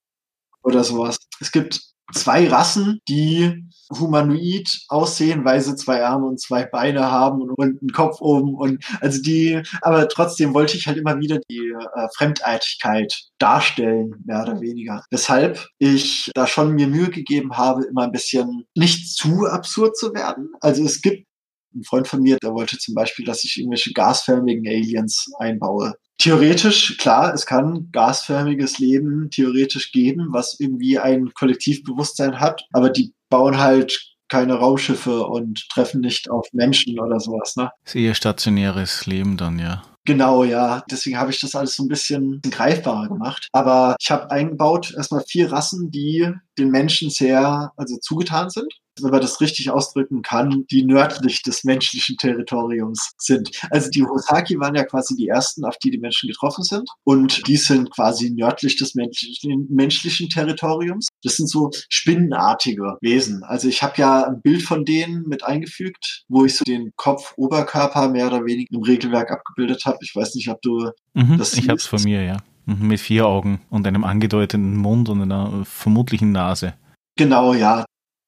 Oder sowas. Es gibt zwei Rassen, die humanoid aussehen, weil sie zwei Arme und zwei Beine haben und, einen Kopf oben und also die, aber trotzdem wollte ich halt immer wieder die äh, Fremdartigkeit darstellen, mehr oder weniger. Weshalb ich da schon mir Mühe gegeben habe, immer ein bisschen nicht zu absurd zu werden. Also es gibt ein Freund von mir, der wollte zum Beispiel, dass ich irgendwelche gasförmigen Aliens einbaue. Theoretisch, klar, es kann gasförmiges Leben theoretisch geben, was irgendwie ein Kollektivbewusstsein hat, aber die bauen halt keine Raumschiffe und treffen nicht auf Menschen oder sowas, ne? Das ist eher stationäres Leben dann, ja. Genau, ja. Deswegen habe ich das alles so ein bisschen greifbarer gemacht. Aber ich habe eingebaut erstmal vier Rassen, die den Menschen sehr also zugetan sind wenn man das richtig ausdrücken kann, die nördlich des menschlichen Territoriums sind. Also die Hosaki waren ja quasi die ersten, auf die die Menschen getroffen sind. Und die sind quasi nördlich des menschlichen, menschlichen Territoriums. Das sind so spinnenartige Wesen. Also ich habe ja ein Bild von denen mit eingefügt, wo ich so den Kopf, Oberkörper mehr oder weniger im Regelwerk abgebildet habe. Ich weiß nicht, ob du mhm, das Ich habe es von mir, ja. Mhm, mit vier Augen und einem angedeuteten Mund und einer vermutlichen Nase. Genau, ja.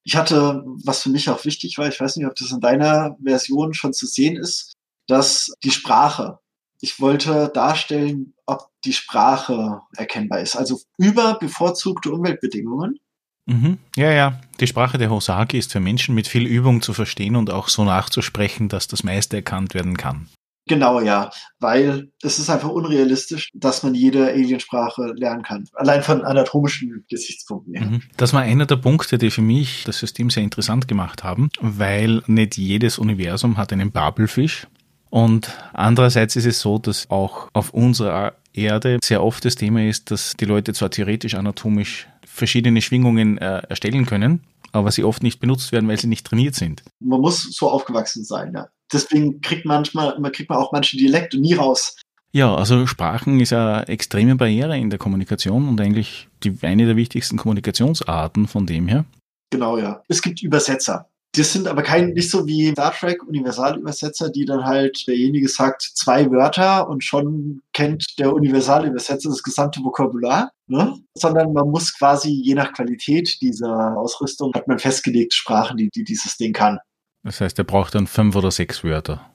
Ich hatte, was für mich auch wichtig war, ich weiß nicht, ob das in deiner Version schon zu sehen ist, dass die Sprache, ich wollte darstellen, ob die Sprache erkennbar ist. Also über bevorzugte Umweltbedingungen. Mhm. Ja, ja. Die Sprache der Hosaki ist für Menschen mit viel Übung zu verstehen und auch so nachzusprechen, dass das meiste erkannt werden kann. Genau, ja, weil es ist einfach unrealistisch, dass man jede Aliensprache lernen kann. Allein von anatomischen Gesichtspunkten her. Mhm. Das war einer der Punkte, die für mich das System sehr interessant gemacht haben, weil nicht jedes Universum hat einen Babelfisch. Und andererseits ist es so, dass auch auf unserer Erde sehr oft das Thema ist, dass die Leute zwar theoretisch anatomisch verschiedene Schwingungen äh, erstellen können, aber sie oft nicht benutzt werden, weil sie nicht trainiert sind. Man muss so aufgewachsen sein, ja deswegen kriegt manchmal, man kriegt man auch manche Dialekte nie raus. Ja, also Sprachen ist eine extreme Barriere in der Kommunikation und eigentlich die, eine der wichtigsten Kommunikationsarten von dem her. Genau, ja. Es gibt Übersetzer. Das sind aber kein, nicht so wie Star Trek Universalübersetzer, die dann halt derjenige sagt zwei Wörter und schon kennt der Universalübersetzer das gesamte Vokabular, ne? sondern man muss quasi je nach Qualität dieser Ausrüstung hat man festgelegte Sprachen, die, die dieses Ding kann. Das heißt, er braucht dann fünf oder sechs Wörter.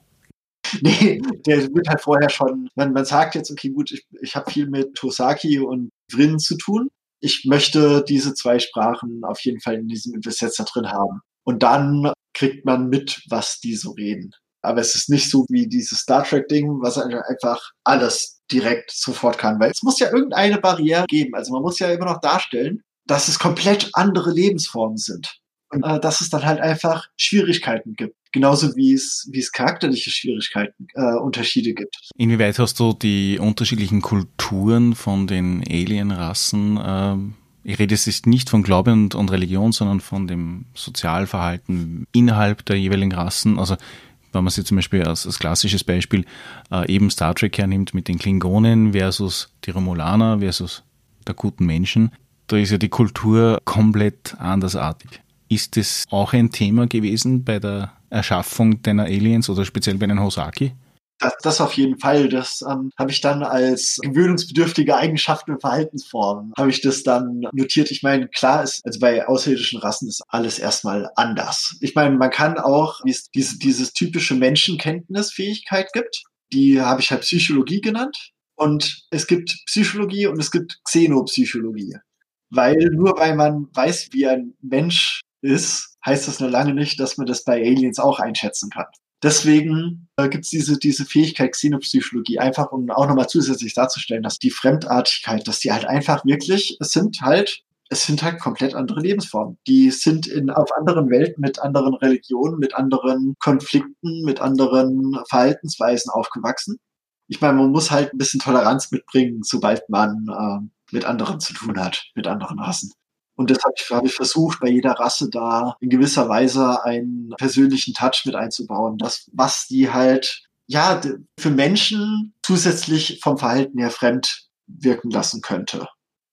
Nee, der wird halt vorher schon, man, man sagt jetzt, okay, gut, ich, ich habe viel mit Tosaki und Vrin zu tun. Ich möchte diese zwei Sprachen auf jeden Fall in diesem Übersetzer drin haben. Und dann kriegt man mit, was die so reden. Aber es ist nicht so wie dieses Star Trek-Ding, was einfach alles direkt sofort kann. Weil es muss ja irgendeine Barriere geben. Also man muss ja immer noch darstellen, dass es komplett andere Lebensformen sind. Äh, dass es dann halt einfach Schwierigkeiten gibt. Genauso wie es, wie es charakterliche Schwierigkeiten, äh, Unterschiede gibt. Inwieweit hast du die unterschiedlichen Kulturen von den Alienrassen äh ich rede jetzt nicht von Glaube und, und, Religion, sondern von dem Sozialverhalten innerhalb der jeweiligen Rassen. Also wenn man sie zum Beispiel als, als klassisches Beispiel äh, eben Star Trek hernimmt mit den Klingonen versus die Romulaner versus der guten Menschen, da ist ja die Kultur komplett andersartig. Ist das auch ein Thema gewesen bei der Erschaffung deiner Aliens oder speziell bei den Hosaki? Das, das auf jeden Fall. Das ähm, habe ich dann als gewöhnungsbedürftige Eigenschaften und Verhaltensformen, habe ich das dann notiert. Ich meine, klar ist, also bei außerirdischen Rassen ist alles erstmal anders. Ich meine, man kann auch, wie es diese, dieses typische Menschenkenntnisfähigkeit gibt, die habe ich halt Psychologie genannt. Und es gibt Psychologie und es gibt Xenopsychologie. Weil nur weil man weiß, wie ein Mensch ist, heißt das nur lange nicht, dass man das bei Aliens auch einschätzen kann. Deswegen äh, gibt es diese, diese Fähigkeit Xenopsychologie, einfach um auch nochmal zusätzlich darzustellen, dass die Fremdartigkeit, dass die halt einfach wirklich, es sind halt es sind halt komplett andere Lebensformen. Die sind in, auf anderen Welten mit anderen Religionen, mit anderen Konflikten, mit anderen Verhaltensweisen aufgewachsen. Ich meine, man muss halt ein bisschen Toleranz mitbringen, sobald man äh, mit anderen zu tun hat, mit anderen Rassen. Und deshalb habe ich versucht, bei jeder Rasse da in gewisser Weise einen persönlichen Touch mit einzubauen. Das, was die halt, ja, für Menschen zusätzlich vom Verhalten her fremd wirken lassen könnte.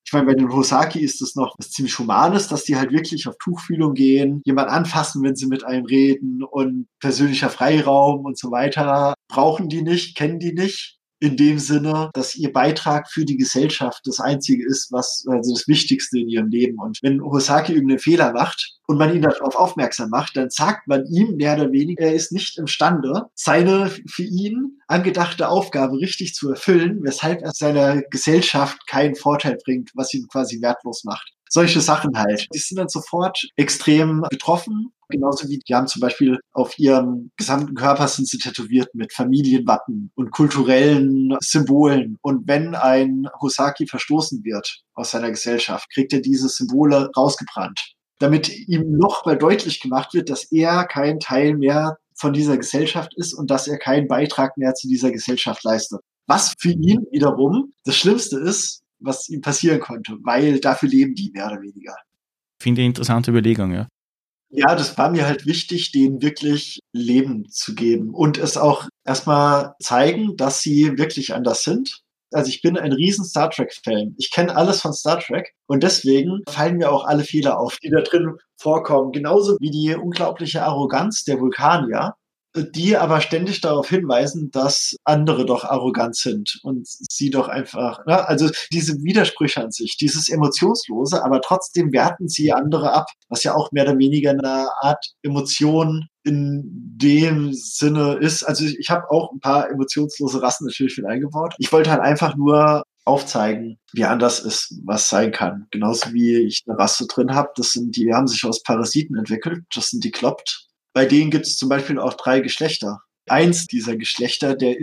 Ich meine, bei den Hosaki ist es noch was ziemlich Humanes, dass die halt wirklich auf Tuchfühlung gehen, jemand anfassen, wenn sie mit einem reden und persönlicher Freiraum und so weiter. Brauchen die nicht, kennen die nicht in dem Sinne, dass ihr Beitrag für die Gesellschaft das einzige ist, was also das Wichtigste in ihrem Leben. Und wenn Hosaki irgendeinen Fehler macht und man ihn darauf aufmerksam macht, dann sagt man ihm mehr oder weniger, er ist nicht imstande, seine für ihn angedachte Aufgabe richtig zu erfüllen, weshalb er seiner Gesellschaft keinen Vorteil bringt, was ihn quasi wertlos macht solche Sachen halt. Die sind dann sofort extrem betroffen. Genauso wie die haben zum Beispiel auf ihrem gesamten Körper sind sie tätowiert mit Familienwappen und kulturellen Symbolen. Und wenn ein Hosaki verstoßen wird aus seiner Gesellschaft, kriegt er diese Symbole rausgebrannt. Damit ihm noch mal deutlich gemacht wird, dass er kein Teil mehr von dieser Gesellschaft ist und dass er keinen Beitrag mehr zu dieser Gesellschaft leistet. Was für ihn wiederum das Schlimmste ist, was ihm passieren konnte, weil dafür leben die mehr oder weniger. Finde ich interessante Überlegung, ja. Ja, das war mir halt wichtig, denen wirklich Leben zu geben und es auch erstmal zeigen, dass sie wirklich anders sind. Also ich bin ein riesen Star Trek-Fan. Ich kenne alles von Star Trek und deswegen fallen mir auch alle Fehler auf, die da drin vorkommen. Genauso wie die unglaubliche Arroganz der Vulkanier, die aber ständig darauf hinweisen, dass andere doch arrogant sind und sie doch einfach, ne? also diese Widersprüche an sich, dieses Emotionslose, aber trotzdem werten sie andere ab, was ja auch mehr oder weniger eine Art Emotion in dem Sinne ist. Also ich habe auch ein paar emotionslose Rassen natürlich mit eingebaut. Ich wollte halt einfach nur aufzeigen, wie anders es was sein kann. Genauso wie ich eine Rasse drin habe, das sind die haben sich aus Parasiten entwickelt, das sind die Klopt bei denen gibt es zum Beispiel auch drei Geschlechter. Eins dieser Geschlechter, der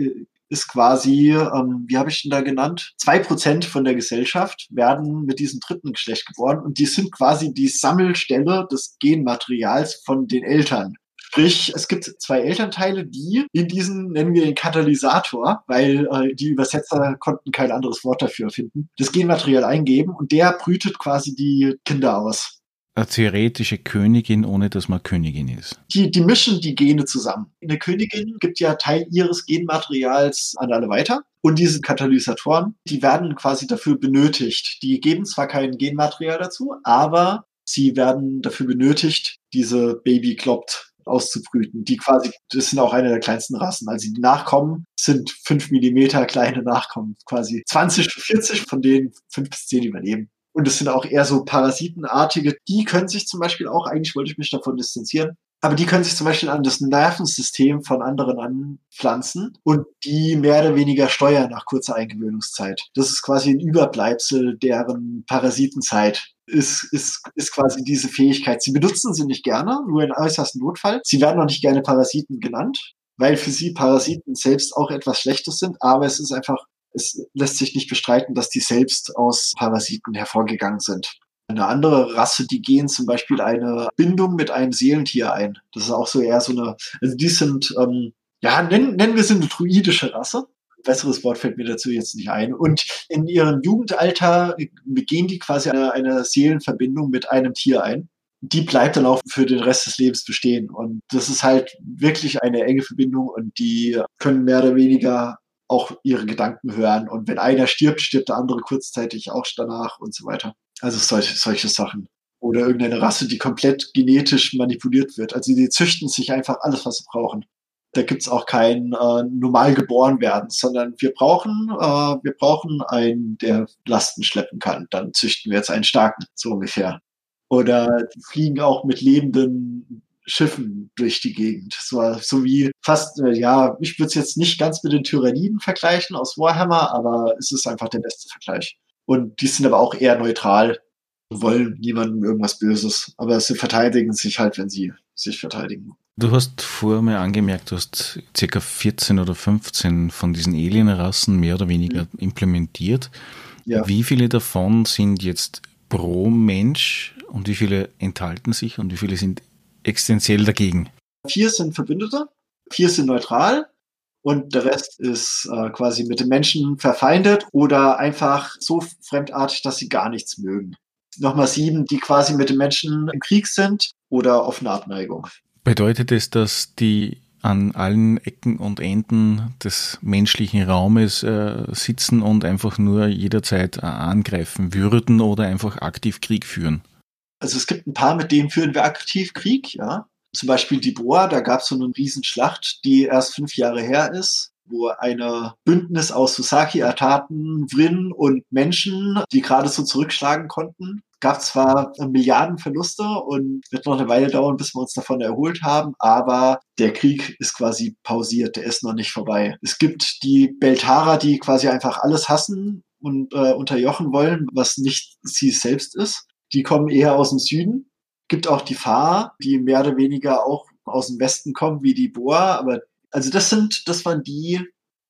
ist quasi, ähm, wie habe ich ihn da genannt? Zwei Prozent von der Gesellschaft werden mit diesem dritten Geschlecht geboren und die sind quasi die Sammelstelle des Genmaterials von den Eltern. Sprich, es gibt zwei Elternteile, die in diesen, nennen wir den Katalysator, weil äh, die Übersetzer konnten kein anderes Wort dafür finden, das Genmaterial eingeben und der brütet quasi die Kinder aus eine theoretische Königin, ohne dass man Königin ist. Die, die mischen die Gene zusammen. Eine Königin gibt ja Teil ihres Genmaterials an alle weiter. Und diese Katalysatoren, die werden quasi dafür benötigt. Die geben zwar kein Genmaterial dazu, aber sie werden dafür benötigt, diese Baby kloppt auszubrüten. Die quasi, das sind auch eine der kleinsten Rassen. Also die Nachkommen sind fünf Millimeter kleine Nachkommen, quasi 20, 40, von denen fünf bis zehn überleben. Und es sind auch eher so Parasitenartige. Die können sich zum Beispiel auch, eigentlich wollte ich mich davon distanzieren, aber die können sich zum Beispiel an das Nervensystem von anderen anpflanzen und die mehr oder weniger steuern nach kurzer Eingewöhnungszeit. Das ist quasi ein Überbleibsel deren Parasitenzeit. Ist, ist, ist quasi diese Fähigkeit. Sie benutzen sie nicht gerne, nur in äußersten Notfall. Sie werden auch nicht gerne Parasiten genannt, weil für sie Parasiten selbst auch etwas Schlechtes sind, aber es ist einfach es lässt sich nicht bestreiten, dass die selbst aus Parasiten hervorgegangen sind. Eine andere Rasse, die gehen zum Beispiel eine Bindung mit einem Seelentier ein. Das ist auch so eher so eine, also die sind, ähm, ja, nennen, nennen wir sie eine druidische Rasse. besseres Wort fällt mir dazu jetzt nicht ein. Und in ihrem Jugendalter begehen die quasi eine, eine Seelenverbindung mit einem Tier ein die bleibt dann auch für den Rest des Lebens bestehen. Und das ist halt wirklich eine enge Verbindung und die können mehr oder weniger auch ihre Gedanken hören. Und wenn einer stirbt, stirbt der andere kurzzeitig auch danach und so weiter. Also solche, solche Sachen. Oder irgendeine Rasse, die komplett genetisch manipuliert wird. Also die züchten sich einfach alles, was sie brauchen. Da gibt's auch kein äh, normal geboren werden, sondern wir brauchen, äh, wir brauchen einen, der Lasten schleppen kann. Dann züchten wir jetzt einen starken, so ungefähr. Oder die fliegen auch mit lebenden Schiffen durch die Gegend. So, so wie fast, äh, ja, ich würde es jetzt nicht ganz mit den Tyranniden vergleichen aus Warhammer, aber es ist einfach der beste Vergleich. Und die sind aber auch eher neutral, wollen niemandem irgendwas Böses, aber sie verteidigen sich halt, wenn sie sich verteidigen. Du hast vorher mal angemerkt, du hast circa 14 oder 15 von diesen Alienrassen mehr oder weniger mhm. implementiert. Ja. Wie viele davon sind jetzt pro Mensch und wie viele enthalten sich und wie viele sind existenziell dagegen? Vier sind Verbündete, vier sind neutral und der Rest ist äh, quasi mit den Menschen verfeindet oder einfach so fremdartig, dass sie gar nichts mögen. Nochmal sieben, die quasi mit den Menschen im Krieg sind oder offene Abneigung. Bedeutet es, dass die an allen Ecken und Enden des menschlichen Raumes äh, sitzen und einfach nur jederzeit äh, angreifen würden oder einfach aktiv Krieg führen? Also es gibt ein paar, mit denen führen wir aktiv Krieg, ja. Zum Beispiel die Boa, da gab es so eine Riesenschlacht, die erst fünf Jahre her ist, wo eine Bündnis aus Susaki-Ataten, Vrin und Menschen, die gerade so zurückschlagen konnten, gab zwar Milliarden Verluste und wird noch eine Weile dauern, bis wir uns davon erholt haben, aber der Krieg ist quasi pausiert, der ist noch nicht vorbei. Es gibt die Beltara, die quasi einfach alles hassen und äh, unterjochen wollen, was nicht sie selbst ist. Die kommen eher aus dem Süden. Gibt auch die Far, die mehr oder weniger auch aus dem Westen kommen, wie die Boa, aber also das sind, das waren die,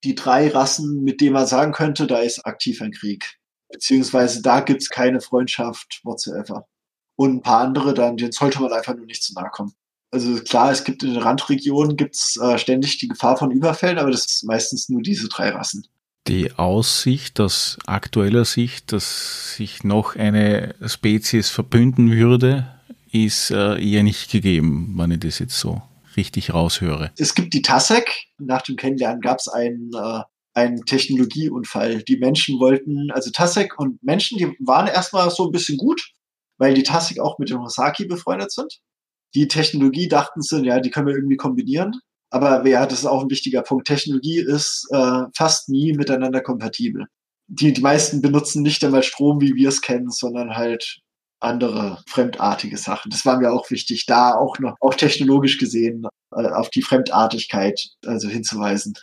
die drei Rassen, mit denen man sagen könnte, da ist aktiv ein Krieg. Beziehungsweise da gibt's keine Freundschaft whatsoever. Und ein paar andere, dann, denen sollte man einfach nur nicht zu nahe kommen. Also klar, es gibt in den Randregionen gibt's äh, ständig die Gefahr von Überfällen, aber das ist meistens nur diese drei Rassen. Die Aussicht aus aktueller Sicht, dass sich noch eine Spezies verbünden würde, ist äh, eher nicht gegeben, wenn ich das jetzt so richtig raushöre. Es gibt die TASEC. Nach dem Kennenlernen gab es einen äh, ein Technologieunfall. Die Menschen wollten, also Tasek und Menschen, die waren erstmal so ein bisschen gut, weil die Tasek auch mit dem Hosaki befreundet sind. Die Technologie dachten sie, ja, die können wir irgendwie kombinieren. Aber ja, das ist auch ein wichtiger Punkt. Technologie ist äh, fast nie miteinander kompatibel. Die, die meisten benutzen nicht einmal Strom, wie wir es kennen, sondern halt andere fremdartige Sachen. Das war mir auch wichtig, da auch noch, auch technologisch gesehen, äh, auf die Fremdartigkeit also hinzuweisen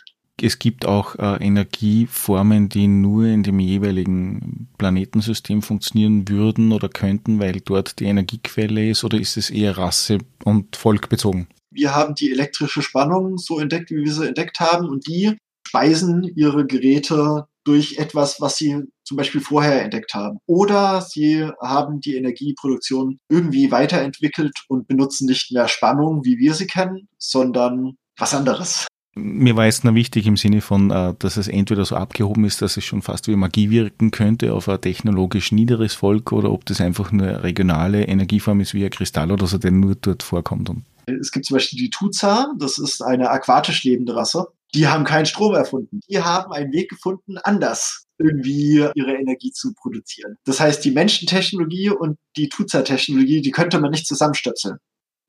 es gibt auch äh, Energieformen, die nur in dem jeweiligen Planetensystem funktionieren würden oder könnten, weil dort die Energiequelle ist, oder ist es eher rasse- und volkbezogen? Wir haben die elektrische Spannung so entdeckt, wie wir sie entdeckt haben, und die speisen ihre Geräte durch etwas, was sie zum Beispiel vorher entdeckt haben. Oder sie haben die Energieproduktion irgendwie weiterentwickelt und benutzen nicht mehr Spannung, wie wir sie kennen, sondern was anderes. Mir war jetzt nur wichtig im Sinne von, äh, dass es entweder so abgehoben ist, dass es schon fast wie Magie wirken könnte auf ein technologisch niederes Volk oder ob das einfach eine regionale Energieform ist wie ein Kristall oder so, der nur dort vorkommt. Es gibt zum Beispiel die Tuza, das ist eine aquatisch lebende Rasse. Die haben keinen Strom erfunden. Die haben einen Weg gefunden, anders irgendwie ihre Energie zu produzieren. Das heißt, die Menschentechnologie und die Tuza-Technologie, die könnte man nicht zusammenstöpseln.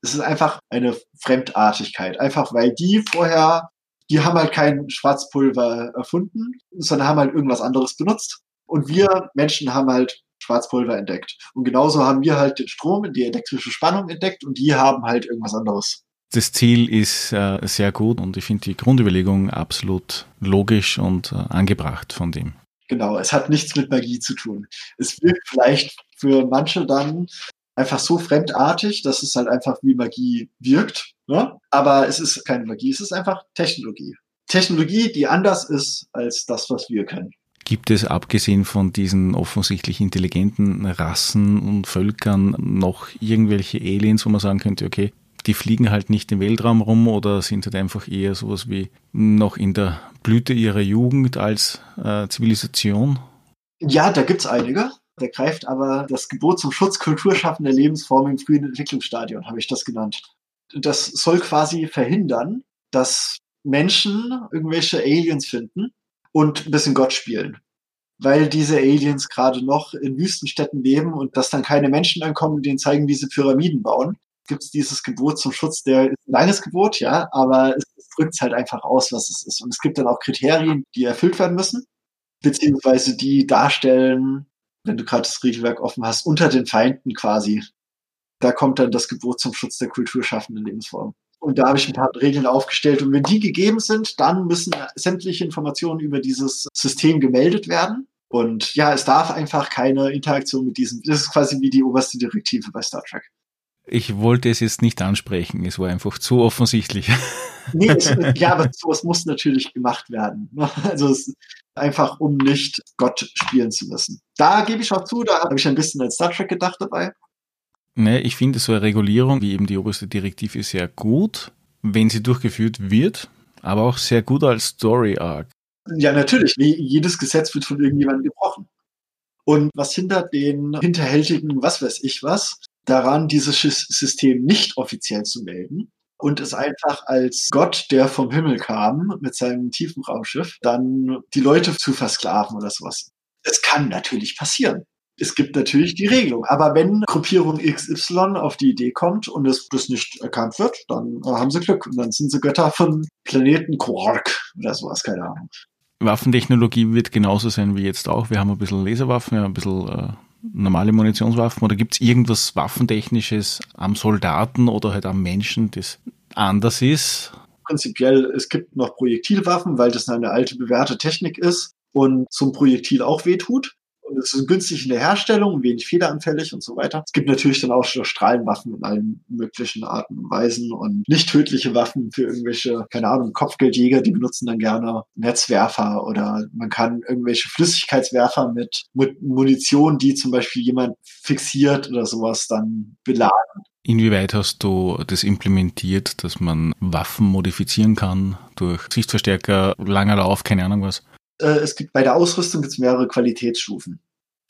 Es ist einfach eine Fremdartigkeit. Einfach weil die vorher die haben halt kein Schwarzpulver erfunden, sondern haben halt irgendwas anderes benutzt. Und wir Menschen haben halt Schwarzpulver entdeckt. Und genauso haben wir halt den Strom, die elektrische Spannung entdeckt und die haben halt irgendwas anderes. Das Ziel ist äh, sehr gut und ich finde die Grundüberlegung absolut logisch und äh, angebracht von dem. Genau, es hat nichts mit Magie zu tun. Es wirkt vielleicht für manche dann einfach so fremdartig, dass es halt einfach wie Magie wirkt. Ne? Aber es ist keine Magie, es ist einfach Technologie. Technologie, die anders ist als das, was wir kennen. Gibt es abgesehen von diesen offensichtlich intelligenten Rassen und Völkern noch irgendwelche Aliens, wo man sagen könnte, okay, die fliegen halt nicht im Weltraum rum oder sind halt einfach eher sowas wie noch in der Blüte ihrer Jugend als äh, Zivilisation? Ja, da gibt's einige. Der greift aber das Gebot zum Schutz kulturschaffender Lebensformen im frühen Entwicklungsstadion, habe ich das genannt. Das soll quasi verhindern, dass Menschen irgendwelche Aliens finden und ein bisschen Gott spielen. Weil diese Aliens gerade noch in Wüstenstädten leben und dass dann keine Menschen ankommen, denen zeigen, wie sie Pyramiden bauen, gibt es dieses Gebot zum Schutz, der ist ein langes Gebot, ja, aber es, es drückt halt einfach aus, was es ist. Und es gibt dann auch Kriterien, die erfüllt werden müssen, beziehungsweise die darstellen, wenn du gerade das Regelwerk offen hast, unter den Feinden quasi. Da kommt dann das Gebot zum Schutz der kulturschaffenden Lebensform. Und da habe ich ein paar Regeln aufgestellt. Und wenn die gegeben sind, dann müssen sämtliche Informationen über dieses System gemeldet werden. Und ja, es darf einfach keine Interaktion mit diesem. Das ist quasi wie die oberste Direktive bei Star Trek. Ich wollte es jetzt nicht ansprechen, es war einfach zu offensichtlich. Nee, es, ja, aber sowas muss natürlich gemacht werden. Also es, einfach um nicht Gott spielen zu müssen. Da gebe ich auch zu, da habe ich ein bisschen an Star Trek gedacht dabei. Ne, ich finde so eine Regulierung, wie eben die oberste Direktive, sehr gut, wenn sie durchgeführt wird, aber auch sehr gut als Story Arc. Ja, natürlich. Jedes Gesetz wird von irgendjemandem gebrochen. Und was hindert den hinterhältigen, was weiß ich was, daran, dieses System nicht offiziell zu melden? und es einfach als Gott, der vom Himmel kam mit seinem tiefen Raumschiff, dann die Leute zu versklaven oder sowas. Das kann natürlich passieren. Es gibt natürlich die Regelung. Aber wenn Gruppierung XY auf die Idee kommt und es das nicht erkannt wird, dann äh, haben sie Glück. Und dann sind sie Götter von Planeten Quark oder sowas, keine Ahnung. Waffentechnologie wird genauso sein wie jetzt auch. Wir haben ein bisschen Laserwaffen, wir haben ein bisschen äh, normale Munitionswaffen oder gibt es irgendwas Waffentechnisches am Soldaten oder halt am Menschen, das anders ist? Prinzipiell, es gibt noch Projektilwaffen, weil das eine alte bewährte Technik ist und zum Projektil auch wehtut. Und es ist günstig in der Herstellung, wenig federanfällig und so weiter. Es gibt natürlich dann auch Strahlenwaffen in allen möglichen Arten und Weisen und nicht tödliche Waffen für irgendwelche, keine Ahnung, Kopfgeldjäger, die benutzen dann gerne Netzwerfer oder man kann irgendwelche Flüssigkeitswerfer mit, mit Munition, die zum Beispiel jemand fixiert oder sowas dann beladen. Inwieweit hast du das implementiert, dass man Waffen modifizieren kann durch Sichtverstärker, langer Lauf, keine Ahnung was? Äh, es gibt bei der Ausrüstung gibt's mehrere Qualitätsstufen.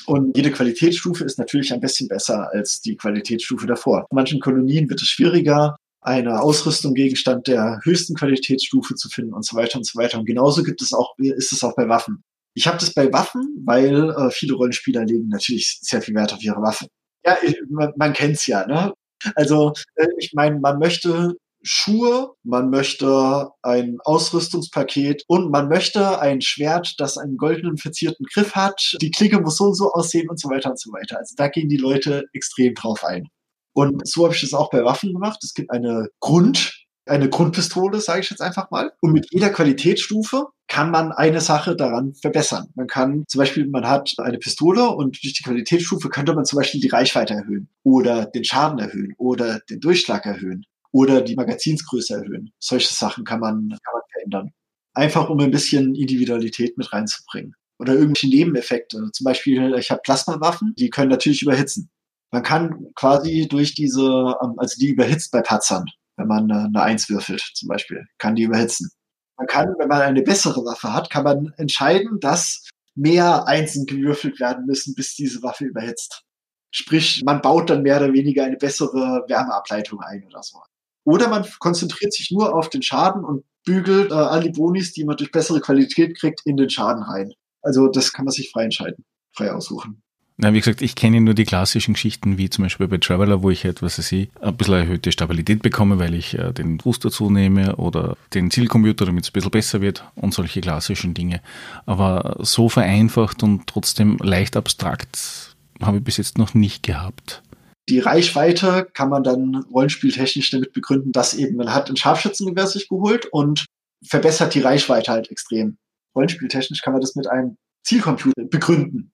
Und jede Qualitätsstufe ist natürlich ein bisschen besser als die Qualitätsstufe davor. In manchen Kolonien wird es schwieriger, eine Ausrüstung Gegenstand der höchsten Qualitätsstufe zu finden und so weiter und so weiter. Und genauso gibt es auch, ist es auch bei Waffen. Ich habe das bei Waffen, weil äh, viele Rollenspieler legen natürlich sehr viel Wert auf ihre Waffen. Ja, ich, man, man kennt's ja, ne? Also äh, ich meine, man möchte Schuhe, man möchte ein Ausrüstungspaket und man möchte ein Schwert, das einen goldenen verzierten Griff hat. Die Klinge muss so und so aussehen und so weiter und so weiter. Also da gehen die Leute extrem drauf ein. Und so habe ich das auch bei Waffen gemacht. Es gibt eine Grund, eine Grundpistole, sage ich jetzt einfach mal. Und mit jeder Qualitätsstufe kann man eine Sache daran verbessern. Man kann zum Beispiel, man hat eine Pistole und durch die Qualitätsstufe könnte man zum Beispiel die Reichweite erhöhen oder den Schaden erhöhen oder den Durchschlag erhöhen oder die Magazinsgröße erhöhen. Solche Sachen kann man, kann man verändern. Einfach um ein bisschen Individualität mit reinzubringen. Oder irgendwelche Nebeneffekte. Zum Beispiel, ich habe Plasmawaffen, die können natürlich überhitzen. Man kann quasi durch diese, ähm, also die überhitzt bei Patzern, wenn man eine Eins würfelt zum Beispiel, kann die überhitzen. Man kann, wenn man eine bessere Waffe hat, kann man entscheiden, dass mehr Einsen gewürfelt werden müssen, bis diese Waffe überhitzt. Sprich, man baut dann mehr oder weniger eine bessere Wärmeableitung ein oder so. Oder man konzentriert sich nur auf den Schaden und bügelt äh, alle Bonis, die man durch bessere Qualität kriegt, in den Schaden rein. Also das kann man sich frei entscheiden, frei aussuchen. Na, wie gesagt, ich kenne nur die klassischen Geschichten, wie zum Beispiel bei Traveler, wo ich etwas halt, ich, ein bisschen erhöhte Stabilität bekomme, weil ich äh, den Booster zunehme oder den Zielcomputer, damit es ein bisschen besser wird und solche klassischen Dinge. Aber so vereinfacht und trotzdem leicht abstrakt habe ich bis jetzt noch nicht gehabt. Die Reichweite kann man dann rollenspieltechnisch damit begründen, dass eben man hat ein Scharfschützengewehr sich geholt und verbessert die Reichweite halt extrem. Rollenspieltechnisch kann man das mit einem Zielcomputer begründen.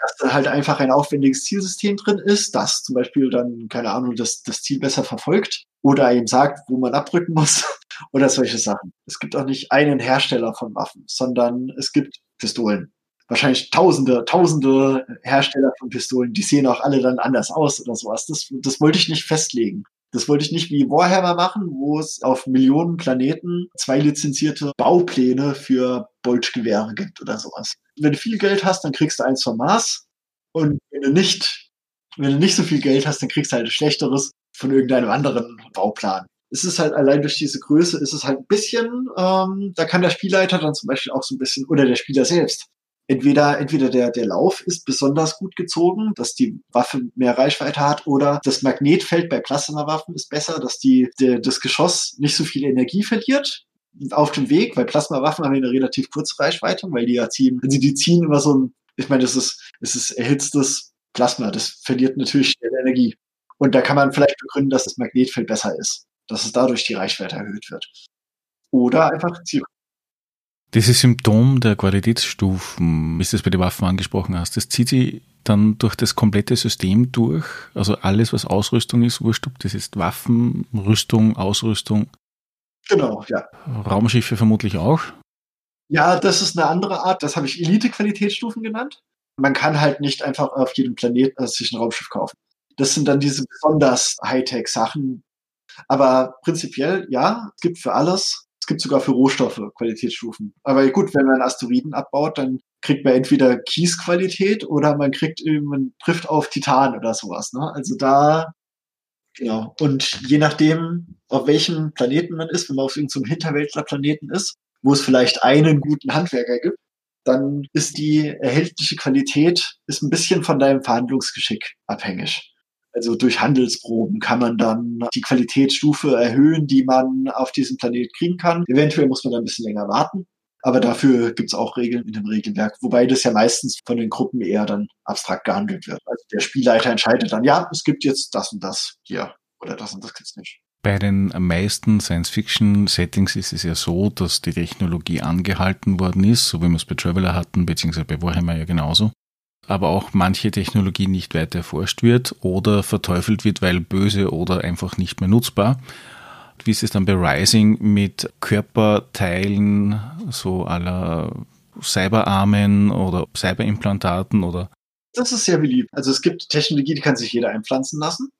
Dass da halt einfach ein aufwendiges Zielsystem drin ist, das zum Beispiel dann, keine Ahnung, das, das Ziel besser verfolgt oder eben sagt, wo man abrücken muss oder solche Sachen. Es gibt auch nicht einen Hersteller von Waffen, sondern es gibt Pistolen wahrscheinlich tausende, tausende Hersteller von Pistolen, die sehen auch alle dann anders aus oder sowas. Das, das wollte ich nicht festlegen. Das wollte ich nicht wie Warhammer machen, wo es auf Millionen Planeten zwei lizenzierte Baupläne für Boltgewehre gibt oder sowas. Wenn du viel Geld hast, dann kriegst du eins vom Mars. Und wenn du nicht, wenn du nicht so viel Geld hast, dann kriegst du halt ein schlechteres von irgendeinem anderen Bauplan. Es ist halt allein durch diese Größe ist es halt ein bisschen, ähm, da kann der Spielleiter dann zum Beispiel auch so ein bisschen, oder der Spieler selbst, entweder, entweder der, der Lauf ist besonders gut gezogen, dass die Waffe mehr Reichweite hat, oder das Magnetfeld bei Plasmawaffen ist besser, dass die, der, das Geschoss nicht so viel Energie verliert auf dem Weg, weil Plasmawaffen haben eine relativ kurze Reichweite, weil die ja ziehen, also die ziehen immer so ein, ich meine, das ist, das ist erhitztes Plasma, das verliert natürlich schnell Energie. Und da kann man vielleicht begründen, dass das Magnetfeld besser ist, dass es dadurch die Reichweite erhöht wird. Oder einfach Ziel dieses Symptom der Qualitätsstufen, wie du es bei den Waffen angesprochen hast, das zieht sich dann durch das komplette System durch. Also alles, was Ausrüstung ist, wurscht, ob das ist Waffen, Rüstung, Ausrüstung. Genau, ja. Raumschiffe vermutlich auch. Ja, das ist eine andere Art. Das habe ich Elite-Qualitätsstufen genannt. Man kann halt nicht einfach auf jedem Planeten sich ein Raumschiff kaufen. Das sind dann diese besonders Hightech-Sachen. Aber prinzipiell, ja, es gibt für alles. Es gibt sogar für Rohstoffe Qualitätsstufen. Aber gut, wenn man Asteroiden abbaut, dann kriegt man entweder Kiesqualität oder man kriegt, man trifft auf Titan oder sowas. Ne? Also da Genau. Und je nachdem, auf welchem Planeten man ist, wenn man auf irgendeinem Hinterwäldlerplaneten ist, wo es vielleicht einen guten Handwerker gibt, dann ist die erhältliche Qualität ist ein bisschen von deinem Verhandlungsgeschick abhängig. Also durch Handelsproben kann man dann die Qualitätsstufe erhöhen, die man auf diesem Planet kriegen kann. Eventuell muss man dann ein bisschen länger warten. Aber dafür gibt es auch Regeln in dem Regelwerk, wobei das ja meistens von den Gruppen eher dann abstrakt gehandelt wird. Also der Spielleiter entscheidet dann, ja, es gibt jetzt das und das hier oder das und das gibt's nicht. Bei den meisten Science-Fiction-Settings ist es ja so, dass die Technologie angehalten worden ist, so wie wir es bei Traveler hatten, beziehungsweise bei Warhammer ja genauso. Aber auch manche Technologie nicht weiter erforscht wird oder verteufelt wird, weil böse oder einfach nicht mehr nutzbar. Wie ist es dann bei Rising mit Körperteilen, so aller Cyberarmen oder Cyberimplantaten oder? Das ist sehr beliebt. Also es gibt Technologie, die kann sich jeder einpflanzen lassen.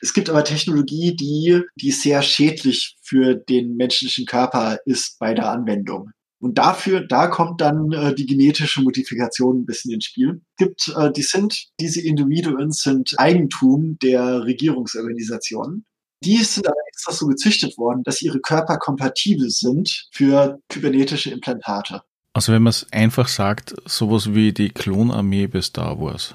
Es gibt aber Technologie, die, die sehr schädlich für den menschlichen Körper ist bei der Anwendung. Und dafür, da kommt dann äh, die genetische Modifikation ein bisschen ins Spiel. Es gibt, äh, die sind, diese Individuen sind Eigentum der Regierungsorganisationen. Die sind aber extra so gezüchtet worden, dass ihre Körper kompatibel sind für kybernetische Implantate. Also wenn man es einfach sagt, sowas wie die Klonarmee bei Star Wars.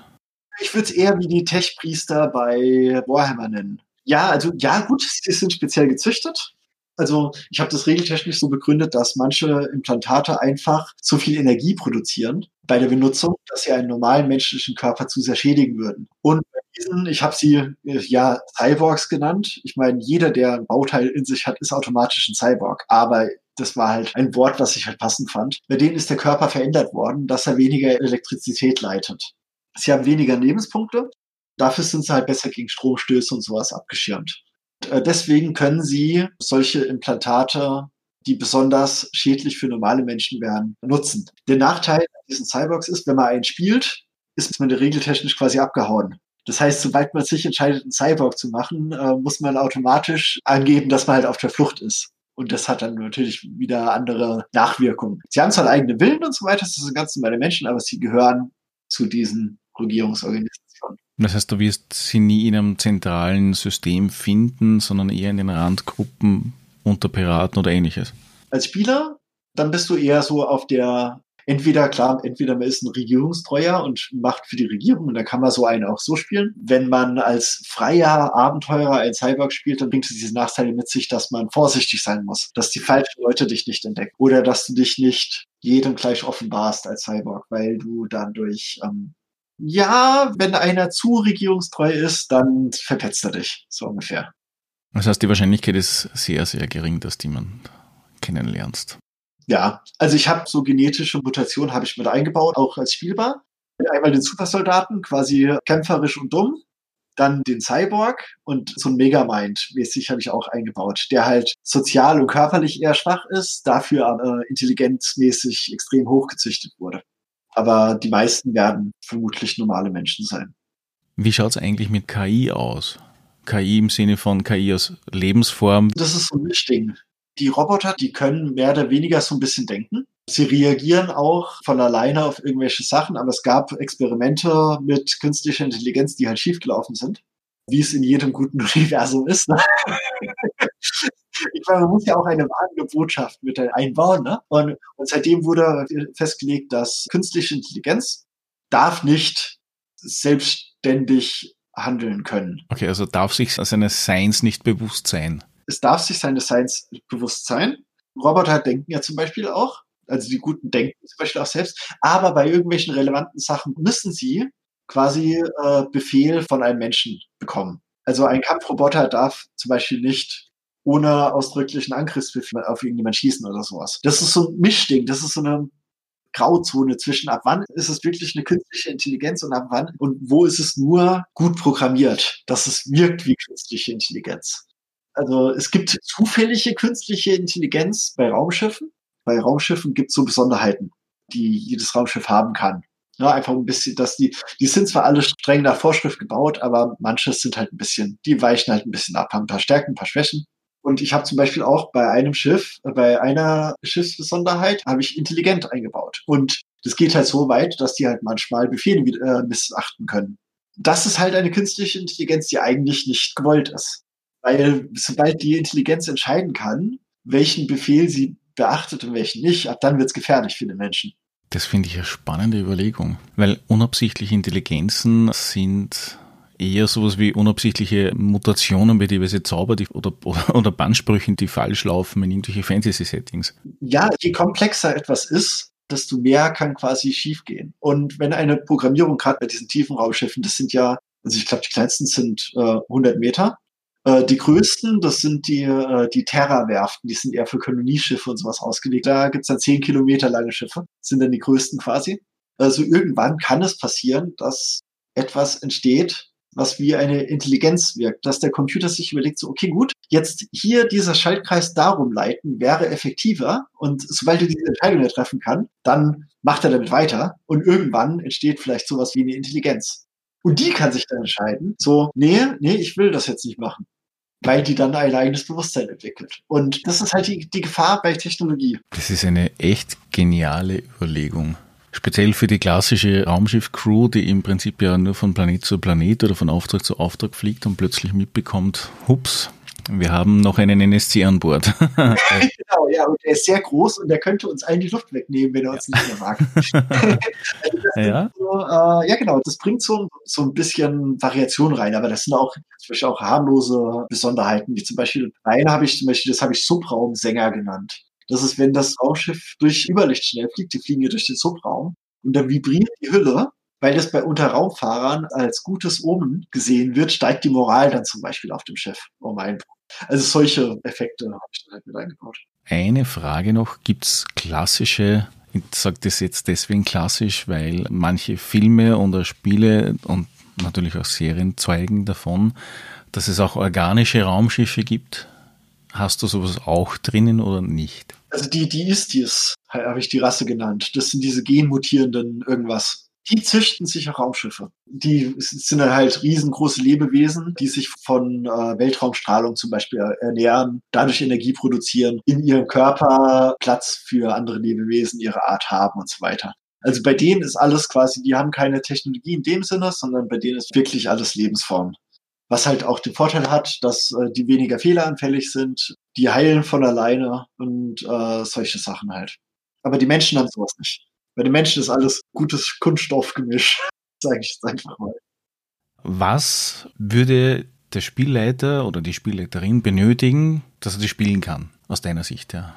Ich würde es eher wie die Tech-Priester bei Warhammer nennen. Ja, also ja, gut, sie sind speziell gezüchtet. Also ich habe das regeltechnisch so begründet, dass manche Implantate einfach so viel Energie produzieren bei der Benutzung, dass sie einen normalen menschlichen Körper zu sehr schädigen würden. Und bei diesen, ich habe sie ja Cyborgs genannt. Ich meine, jeder, der ein Bauteil in sich hat, ist automatisch ein Cyborg. Aber das war halt ein Wort, was ich halt passend fand. Bei denen ist der Körper verändert worden, dass er weniger Elektrizität leitet. Sie haben weniger Lebenspunkte. Dafür sind sie halt besser gegen Stromstöße und sowas abgeschirmt. Äh, deswegen können sie solche Implantate, die besonders schädlich für normale Menschen wären, nutzen. Der Nachteil an diesen Cyborgs ist, wenn man einen spielt, ist man regeltechnisch quasi abgehauen. Das heißt, sobald man sich entscheidet, einen Cyborg zu machen, äh, muss man automatisch angeben, dass man halt auf der Flucht ist. Und das hat dann natürlich wieder andere Nachwirkungen. Sie haben zwar eigene Willen und so weiter, das sind ganz normale Menschen, aber sie gehören zu diesen Regierungsorganisation. Das heißt, du wirst sie nie in einem zentralen System finden, sondern eher in den Randgruppen unter Piraten oder ähnliches. Als Spieler, dann bist du eher so auf der, entweder klar, entweder man ist ein Regierungstreuer und macht für die Regierung und dann kann man so einen auch so spielen. Wenn man als freier Abenteurer ein Cyborg spielt, dann bringt es diese Nachteile mit sich, dass man vorsichtig sein muss, dass die falschen Leute dich nicht entdecken oder dass du dich nicht jedem gleich offenbarst als Cyborg, weil du dann durch ähm, ja, wenn einer zu regierungstreu ist, dann verpetzt er dich, so ungefähr. Das heißt, die Wahrscheinlichkeit ist sehr, sehr gering, dass du jemanden kennenlernst. Ja, also ich habe so genetische Mutationen habe ich mit eingebaut, auch als spielbar. Einmal den Supersoldaten, quasi kämpferisch und dumm. Dann den Cyborg und so ein Megamind-mäßig habe ich auch eingebaut, der halt sozial und körperlich eher schwach ist, dafür aber intelligenzmäßig extrem hochgezüchtet wurde. Aber die meisten werden vermutlich normale Menschen sein. Wie schaut es eigentlich mit KI aus? KI im Sinne von KI als Lebensform? Das ist so ein Mischding. Die Roboter, die können mehr oder weniger so ein bisschen denken. Sie reagieren auch von alleine auf irgendwelche Sachen, aber es gab Experimente mit künstlicher Intelligenz, die halt schiefgelaufen sind. Wie es in jedem guten Universum ist. Ne? ich meine, man muss ja auch eine warnende Botschaft mit einbauen. Ne? Und, und seitdem wurde festgelegt, dass künstliche Intelligenz darf nicht selbstständig handeln können. Okay, also darf sich seines Seins nicht bewusst sein. Es darf sich seines Seins bewusst sein. Roboter denken ja zum Beispiel auch, also die Guten denken zum Beispiel auch selbst, aber bei irgendwelchen relevanten Sachen müssen sie quasi äh, Befehl von einem Menschen bekommen. Also ein Kampfroboter darf zum Beispiel nicht ohne ausdrücklichen Angriffsbefehl auf irgendjemand schießen oder sowas. Das ist so ein Mischding, das ist so eine Grauzone zwischen ab wann ist es wirklich eine künstliche Intelligenz und ab wann und wo ist es nur gut programmiert, dass es wirkt wie künstliche Intelligenz. Also es gibt zufällige künstliche Intelligenz bei Raumschiffen, bei Raumschiffen gibt es so Besonderheiten, die jedes Raumschiff haben kann. Ja, einfach ein bisschen, dass die, die sind zwar alle streng nach Vorschrift gebaut, aber manche sind halt ein bisschen, die weichen halt ein bisschen ab, haben ein paar Stärken, ein paar Schwächen. Und ich habe zum Beispiel auch bei einem Schiff, bei einer Schiffsbesonderheit, habe ich intelligent eingebaut. Und das geht halt so weit, dass die halt manchmal Befehle äh, missachten können. Das ist halt eine künstliche Intelligenz, die eigentlich nicht gewollt ist. Weil sobald die Intelligenz entscheiden kann, welchen Befehl sie beachtet und welchen nicht, ab dann wird es gefährlich für den Menschen. Das finde ich eine spannende Überlegung, weil unabsichtliche Intelligenzen sind eher sowas wie unabsichtliche Mutationen bei diverse Zauber die, oder, oder, Bandsprüchen, die falsch laufen in irgendwelche Fantasy-Settings. Ja, je komplexer etwas ist, desto mehr kann quasi schiefgehen. Und wenn eine Programmierung, gerade bei diesen tiefen Raumschiffen, das sind ja, also ich glaube, die kleinsten sind äh, 100 Meter, die größten, das sind die, äh, die Terra-Werften, die sind eher für Kolonieschiffe und sowas ausgelegt. Da gibt's dann zehn Kilometer lange Schiffe, sind dann die größten quasi. Also irgendwann kann es passieren, dass etwas entsteht, was wie eine Intelligenz wirkt, dass der Computer sich überlegt, so, okay, gut, jetzt hier dieser Schaltkreis darum leiten wäre effektiver und sobald er diese Entscheidung treffen kann, dann macht er damit weiter und irgendwann entsteht vielleicht sowas wie eine Intelligenz. Und die kann sich dann entscheiden, so, nee, nee, ich will das jetzt nicht machen. Weil die dann ein eigenes Bewusstsein entwickelt. Und das ist halt die, die Gefahr bei Technologie. Das ist eine echt geniale Überlegung. Speziell für die klassische Raumschiff-Crew, die im Prinzip ja nur von Planet zu Planet oder von Auftrag zu Auftrag fliegt und plötzlich mitbekommt, hups, wir haben noch einen NSC an Bord. genau, ja, und er ist sehr groß und der könnte uns allen die Luft wegnehmen, wenn er uns ja. nicht mehr mag. also ja. Äh, ja, genau, das bringt so, so ein bisschen Variation rein, aber das sind auch zum auch harmlose Besonderheiten, wie zum Beispiel, eine habe ich zum Beispiel, das habe ich Subraumsänger genannt. Das ist, wenn das Raumschiff durch Überlicht schnell fliegt, die fliegen ja durch den Subraum und dann vibriert die Hülle weil das bei Unterraumfahrern als gutes Omen gesehen wird, steigt die Moral dann zum Beispiel auf dem Schiff um einen Also solche Effekte habe ich dann halt mit eingebaut. Eine Frage noch, gibt's klassische ich sage das jetzt deswegen klassisch, weil manche Filme oder Spiele und natürlich auch Serien zeugen davon, dass es auch organische Raumschiffe gibt. Hast du sowas auch drinnen oder nicht? Also die, die Istis habe ich die Rasse genannt. Das sind diese genmutierenden irgendwas die züchten sich Raumschiffe. Die sind halt riesengroße Lebewesen, die sich von äh, Weltraumstrahlung zum Beispiel ernähren, dadurch Energie produzieren, in ihrem Körper Platz für andere Lebewesen ihre Art haben und so weiter. Also bei denen ist alles quasi, die haben keine Technologie in dem Sinne, sondern bei denen ist wirklich alles Lebensform. Was halt auch den Vorteil hat, dass äh, die weniger fehleranfällig sind, die heilen von alleine und äh, solche Sachen halt. Aber die Menschen haben sowas nicht. Bei den Menschen ist alles gutes Kunststoffgemisch, sage ich jetzt einfach mal. Was würde der Spielleiter oder die Spielleiterin benötigen, dass er das spielen kann, aus deiner Sicht? Ja?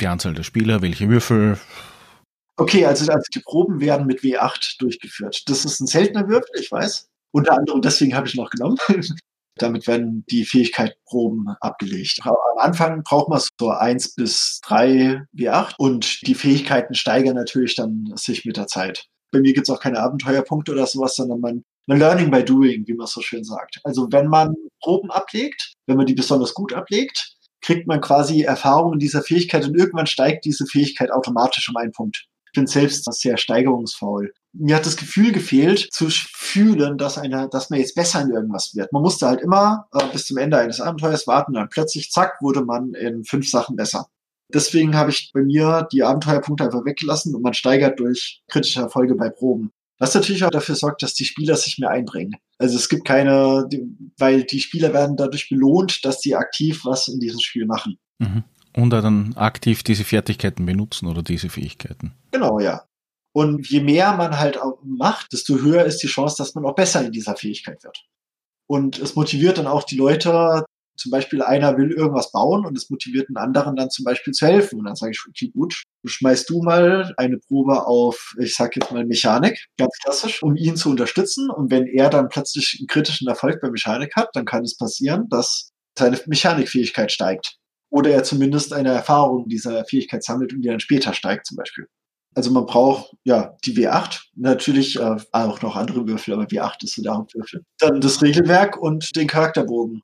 Die Anzahl der Spieler, welche Würfel? Okay, also, also die Proben werden mit W8 durchgeführt. Das ist ein seltener Würfel, ich weiß. Unter anderem deswegen habe ich noch genommen. Damit werden die Fähigkeitenproben abgelegt. Am Anfang braucht man so eins bis drei W8 und die Fähigkeiten steigern natürlich dann sich mit der Zeit. Bei mir gibt es auch keine Abenteuerpunkte oder sowas, sondern man, man Learning by Doing, wie man so schön sagt. Also wenn man Proben ablegt, wenn man die besonders gut ablegt, kriegt man quasi Erfahrung in dieser Fähigkeit und irgendwann steigt diese Fähigkeit automatisch um einen Punkt bin selbst sehr steigerungsfaul. Mir hat das Gefühl gefehlt, zu fühlen, dass einer, dass man jetzt besser in irgendwas wird. Man musste halt immer äh, bis zum Ende eines Abenteuers warten, dann plötzlich, zack, wurde man in fünf Sachen besser. Deswegen habe ich bei mir die Abenteuerpunkte einfach weggelassen und man steigert durch kritische Erfolge bei Proben. Was natürlich auch dafür sorgt, dass die Spieler sich mehr einbringen. Also es gibt keine, weil die Spieler werden dadurch belohnt, dass sie aktiv was in diesem Spiel machen. Mhm. Und dann aktiv diese Fertigkeiten benutzen oder diese Fähigkeiten. Genau, ja. Und je mehr man halt auch macht, desto höher ist die Chance, dass man auch besser in dieser Fähigkeit wird. Und es motiviert dann auch die Leute, zum Beispiel einer will irgendwas bauen und es motiviert einen anderen dann zum Beispiel zu helfen. Und dann sage ich, okay, gut, schmeißt du mal eine Probe auf, ich sag jetzt mal Mechanik, ganz klassisch, um ihn zu unterstützen. Und wenn er dann plötzlich einen kritischen Erfolg bei Mechanik hat, dann kann es passieren, dass seine Mechanikfähigkeit steigt oder er zumindest eine Erfahrung dieser Fähigkeit sammelt und die dann später steigt zum Beispiel. Also man braucht ja die W8, natürlich äh, auch noch andere Würfel, aber W8 ist so der Hauptwürfel. Dann das Regelwerk und den Charakterbogen.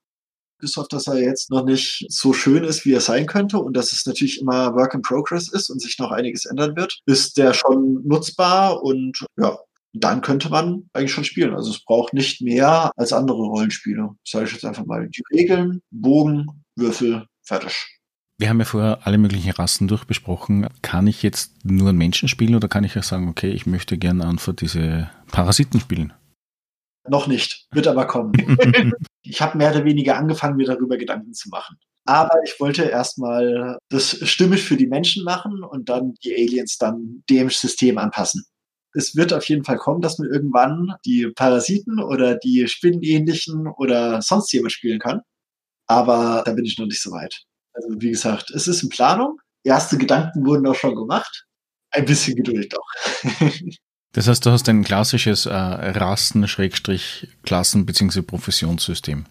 bis auf dass er jetzt noch nicht so schön ist, wie er sein könnte und dass es natürlich immer Work in Progress ist und sich noch einiges ändern wird, ist der schon nutzbar und ja, dann könnte man eigentlich schon spielen. Also es braucht nicht mehr als andere Rollenspiele. Sage ich jetzt einfach mal. Die Regeln, Bogen, Würfel, fertig. Wir haben ja vorher alle möglichen Rassen durchbesprochen. Kann ich jetzt nur einen Menschen spielen oder kann ich auch sagen, okay, ich möchte gerne einfach diese Parasiten spielen? Noch nicht, wird aber kommen. ich habe mehr oder weniger angefangen, mir darüber Gedanken zu machen. Aber ich wollte erstmal das stimmig für die Menschen machen und dann die Aliens dann dem System anpassen. Es wird auf jeden Fall kommen, dass man irgendwann die Parasiten oder die Spinnenähnlichen oder sonst jemand spielen kann. Aber da bin ich noch nicht so weit. Also wie gesagt, es ist in Planung. Erste Gedanken wurden auch schon gemacht. Ein bisschen Geduld doch. Das heißt, du hast ein klassisches äh, Rassen-Klassen- bzw. Professionssystem.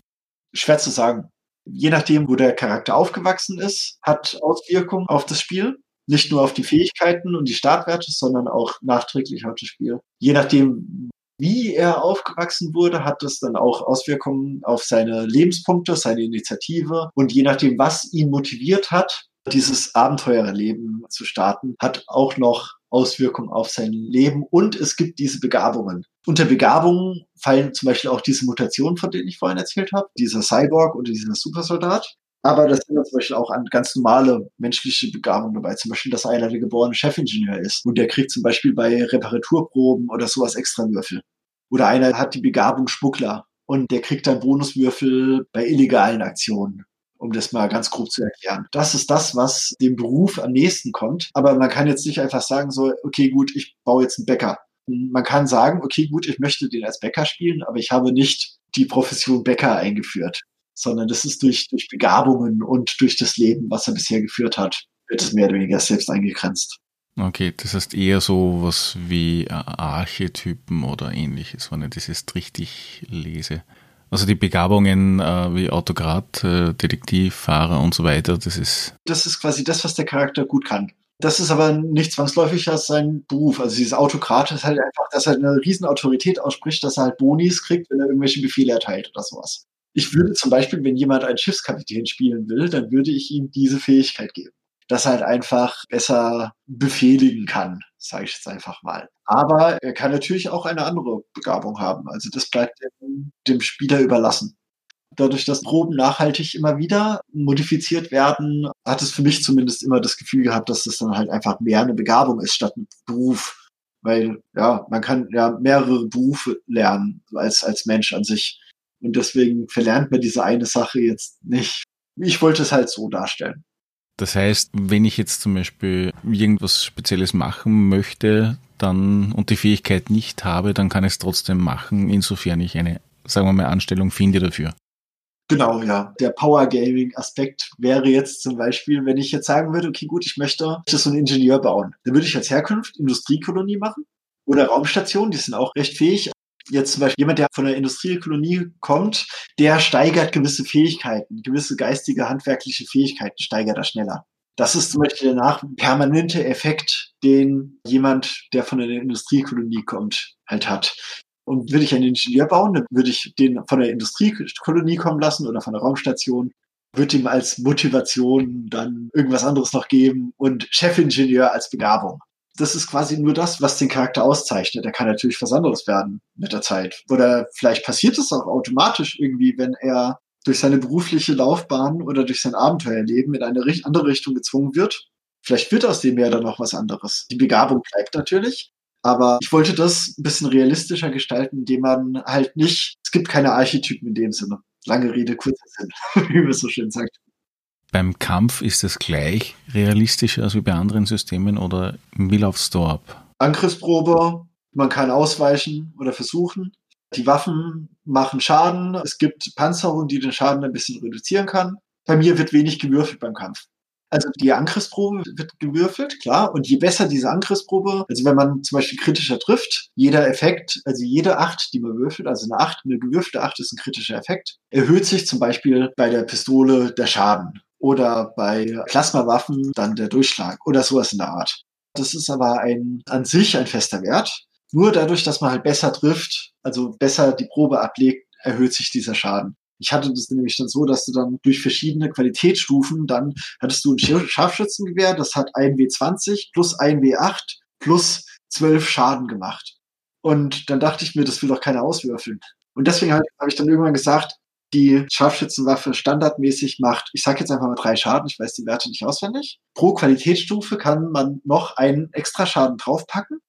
Schwer zu sagen. Je nachdem, wo der Charakter aufgewachsen ist, hat Auswirkungen auf das Spiel. Nicht nur auf die Fähigkeiten und die Startwerte, sondern auch nachträglich auf das Spiel. Je nachdem, wie er aufgewachsen wurde, hat das dann auch Auswirkungen auf seine Lebenspunkte, seine Initiative. Und je nachdem, was ihn motiviert hat, dieses Abenteurerleben zu starten, hat auch noch Auswirkungen auf sein Leben und es gibt diese Begabungen. Unter Begabungen fallen zum Beispiel auch diese Mutationen, von denen ich vorhin erzählt habe, dieser Cyborg oder dieser Supersoldat. Aber das sind zum Beispiel auch an ganz normale menschliche Begabungen dabei. Zum Beispiel, dass einer der geborene Chefingenieur ist und der kriegt zum Beispiel bei Reparaturproben oder sowas extra Würfel. Oder einer hat die Begabung Schmuggler und der kriegt dann Bonuswürfel bei illegalen Aktionen um das mal ganz grob zu erklären. Das ist das, was dem Beruf am nächsten kommt. Aber man kann jetzt nicht einfach sagen, so, okay, gut, ich baue jetzt einen Bäcker. Man kann sagen, okay, gut, ich möchte den als Bäcker spielen, aber ich habe nicht die Profession Bäcker eingeführt, sondern das ist durch, durch Begabungen und durch das Leben, was er bisher geführt hat, wird es mehr oder weniger selbst eingegrenzt. Okay, das heißt eher so was wie Archetypen oder ähnliches, wenn ich das jetzt richtig lese. Also die Begabungen äh, wie Autokrat, äh, Detektiv, Fahrer und so weiter, das ist. Das ist quasi das, was der Charakter gut kann. Das ist aber nicht zwangsläufig als sein Beruf. Also dieses Autokrat ist halt einfach, dass er eine riesen Autorität ausspricht, dass er halt Bonis kriegt, wenn er irgendwelche Befehle erteilt oder sowas. Ich würde zum Beispiel, wenn jemand einen Schiffskapitän spielen will, dann würde ich ihm diese Fähigkeit geben das halt einfach besser befehligen kann, sage ich jetzt einfach mal. Aber er kann natürlich auch eine andere Begabung haben. Also das bleibt dem, dem Spieler überlassen. Dadurch, dass Proben nachhaltig immer wieder modifiziert werden, hat es für mich zumindest immer das Gefühl gehabt, dass das dann halt einfach mehr eine Begabung ist statt ein Beruf. Weil, ja, man kann ja mehrere Berufe lernen als, als Mensch an sich. Und deswegen verlernt man diese eine Sache jetzt nicht. Ich wollte es halt so darstellen. Das heißt, wenn ich jetzt zum Beispiel irgendwas Spezielles machen möchte, dann und die Fähigkeit nicht habe, dann kann ich es trotzdem machen, insofern ich eine, sagen wir mal, Anstellung finde dafür. Genau, ja. Der Power Gaming Aspekt wäre jetzt zum Beispiel, wenn ich jetzt sagen würde, okay, gut, ich möchte so einen Ingenieur bauen. Dann würde ich als Herkunft Industriekolonie machen oder Raumstation, die sind auch recht fähig, jetzt zum Beispiel jemand, der von der Industriekolonie kommt, der steigert gewisse Fähigkeiten, gewisse geistige, handwerkliche Fähigkeiten steigert er schneller. Das ist zum Beispiel danach ein permanenter Effekt, den jemand, der von der Industriekolonie kommt, halt hat. Und würde ich einen Ingenieur bauen, dann würde ich den von der Industriekolonie kommen lassen oder von der Raumstation, würde ihm als Motivation dann irgendwas anderes noch geben und Chefingenieur als Begabung das ist quasi nur das, was den Charakter auszeichnet. Er kann natürlich was anderes werden mit der Zeit. Oder vielleicht passiert es auch automatisch irgendwie, wenn er durch seine berufliche Laufbahn oder durch sein Abenteuerleben in eine andere Richtung gezwungen wird. Vielleicht wird aus dem ja dann noch was anderes. Die Begabung bleibt natürlich. Aber ich wollte das ein bisschen realistischer gestalten, indem man halt nicht, es gibt keine Archetypen in dem Sinne. Lange Rede, kurzer Sinn, wie man so schön sagt. Beim Kampf ist es gleich realistischer als wie bei anderen Systemen oder läuft's da ab? Angriffsprobe, man kann ausweichen oder versuchen. Die Waffen machen Schaden. Es gibt Panzerung, die den Schaden ein bisschen reduzieren kann. Bei mir wird wenig gewürfelt beim Kampf. Also die Angriffsprobe wird gewürfelt, klar. Und je besser diese Angriffsprobe, also wenn man zum Beispiel kritischer trifft, jeder Effekt, also jede Acht, die man würfelt, also eine Acht, eine gewürfelte Acht ist ein kritischer Effekt, erhöht sich zum Beispiel bei der Pistole der Schaden oder bei Plasmawaffen dann der Durchschlag oder sowas in der Art. Das ist aber ein, an sich ein fester Wert. Nur dadurch, dass man halt besser trifft, also besser die Probe ablegt, erhöht sich dieser Schaden. Ich hatte das nämlich dann so, dass du dann durch verschiedene Qualitätsstufen, dann hattest du ein Scharfschützengewehr, das hat ein W20 plus ein W8 plus zwölf Schaden gemacht. Und dann dachte ich mir, das will doch keiner auswürfeln. Und deswegen habe hab ich dann irgendwann gesagt, die Scharfschützenwaffe standardmäßig macht, ich sage jetzt einfach mal drei Schaden, ich weiß die Werte nicht auswendig. Pro Qualitätsstufe kann man noch einen extra Schaden draufpacken.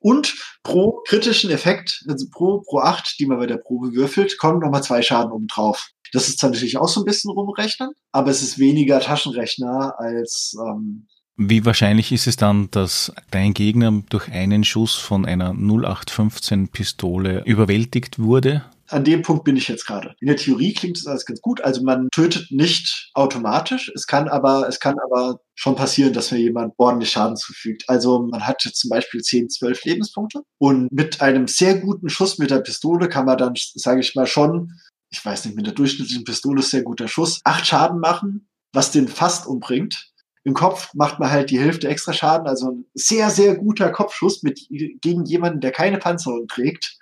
Und pro kritischen Effekt, also pro, pro acht, die man bei der Probe würfelt, kommen nochmal zwei Schaden oben drauf. Das ist zwar natürlich auch so ein bisschen rumrechnen, aber es ist weniger Taschenrechner als ähm, wie wahrscheinlich ist es dann, dass dein Gegner durch einen Schuss von einer 0815 Pistole überwältigt wurde? An dem Punkt bin ich jetzt gerade. In der Theorie klingt es alles ganz gut. Also man tötet nicht automatisch. Es kann aber, es kann aber schon passieren, dass mir jemand ordentlich Schaden zufügt. Also man hat jetzt zum Beispiel 10, 12 Lebenspunkte und mit einem sehr guten Schuss mit der Pistole kann man dann, sage ich mal, schon, ich weiß nicht, mit der durchschnittlichen Pistole ist sehr guter Schuss, acht Schaden machen, was den fast umbringt. Im Kopf macht man halt die Hälfte extra Schaden, also ein sehr, sehr guter Kopfschuss mit, gegen jemanden, der keine Panzerung trägt,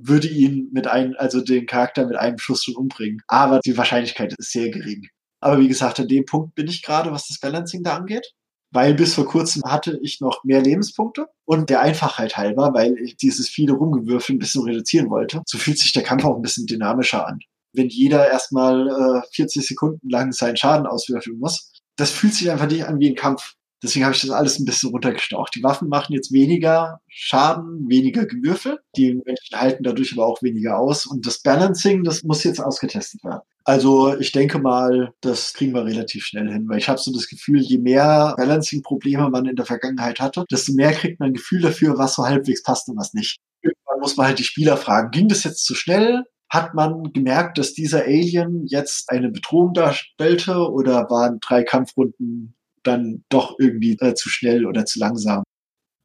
würde ihn mit einem, also den Charakter mit einem Schuss schon umbringen. Aber die Wahrscheinlichkeit ist sehr gering. Aber wie gesagt, an dem Punkt bin ich gerade, was das Balancing da angeht. Weil bis vor kurzem hatte ich noch mehr Lebenspunkte und der Einfachheit halber, weil ich dieses viele Rumgewürfel ein bisschen reduzieren wollte, so fühlt sich der Kampf auch ein bisschen dynamischer an. Wenn jeder erstmal äh, 40 Sekunden lang seinen Schaden auswürfeln muss, das fühlt sich einfach nicht an wie ein Kampf. Deswegen habe ich das alles ein bisschen runtergestaucht. Die Waffen machen jetzt weniger Schaden, weniger Gewürfel. Die Menschen halten dadurch aber auch weniger aus. Und das Balancing, das muss jetzt ausgetestet werden. Also ich denke mal, das kriegen wir relativ schnell hin, weil ich habe so das Gefühl, je mehr Balancing-Probleme man in der Vergangenheit hatte, desto mehr kriegt man ein Gefühl dafür, was so halbwegs passt und was nicht. Irgendwann muss man halt die Spieler fragen, ging das jetzt zu schnell? Hat man gemerkt, dass dieser Alien jetzt eine Bedrohung darstellte oder waren drei Kampfrunden dann doch irgendwie äh, zu schnell oder zu langsam?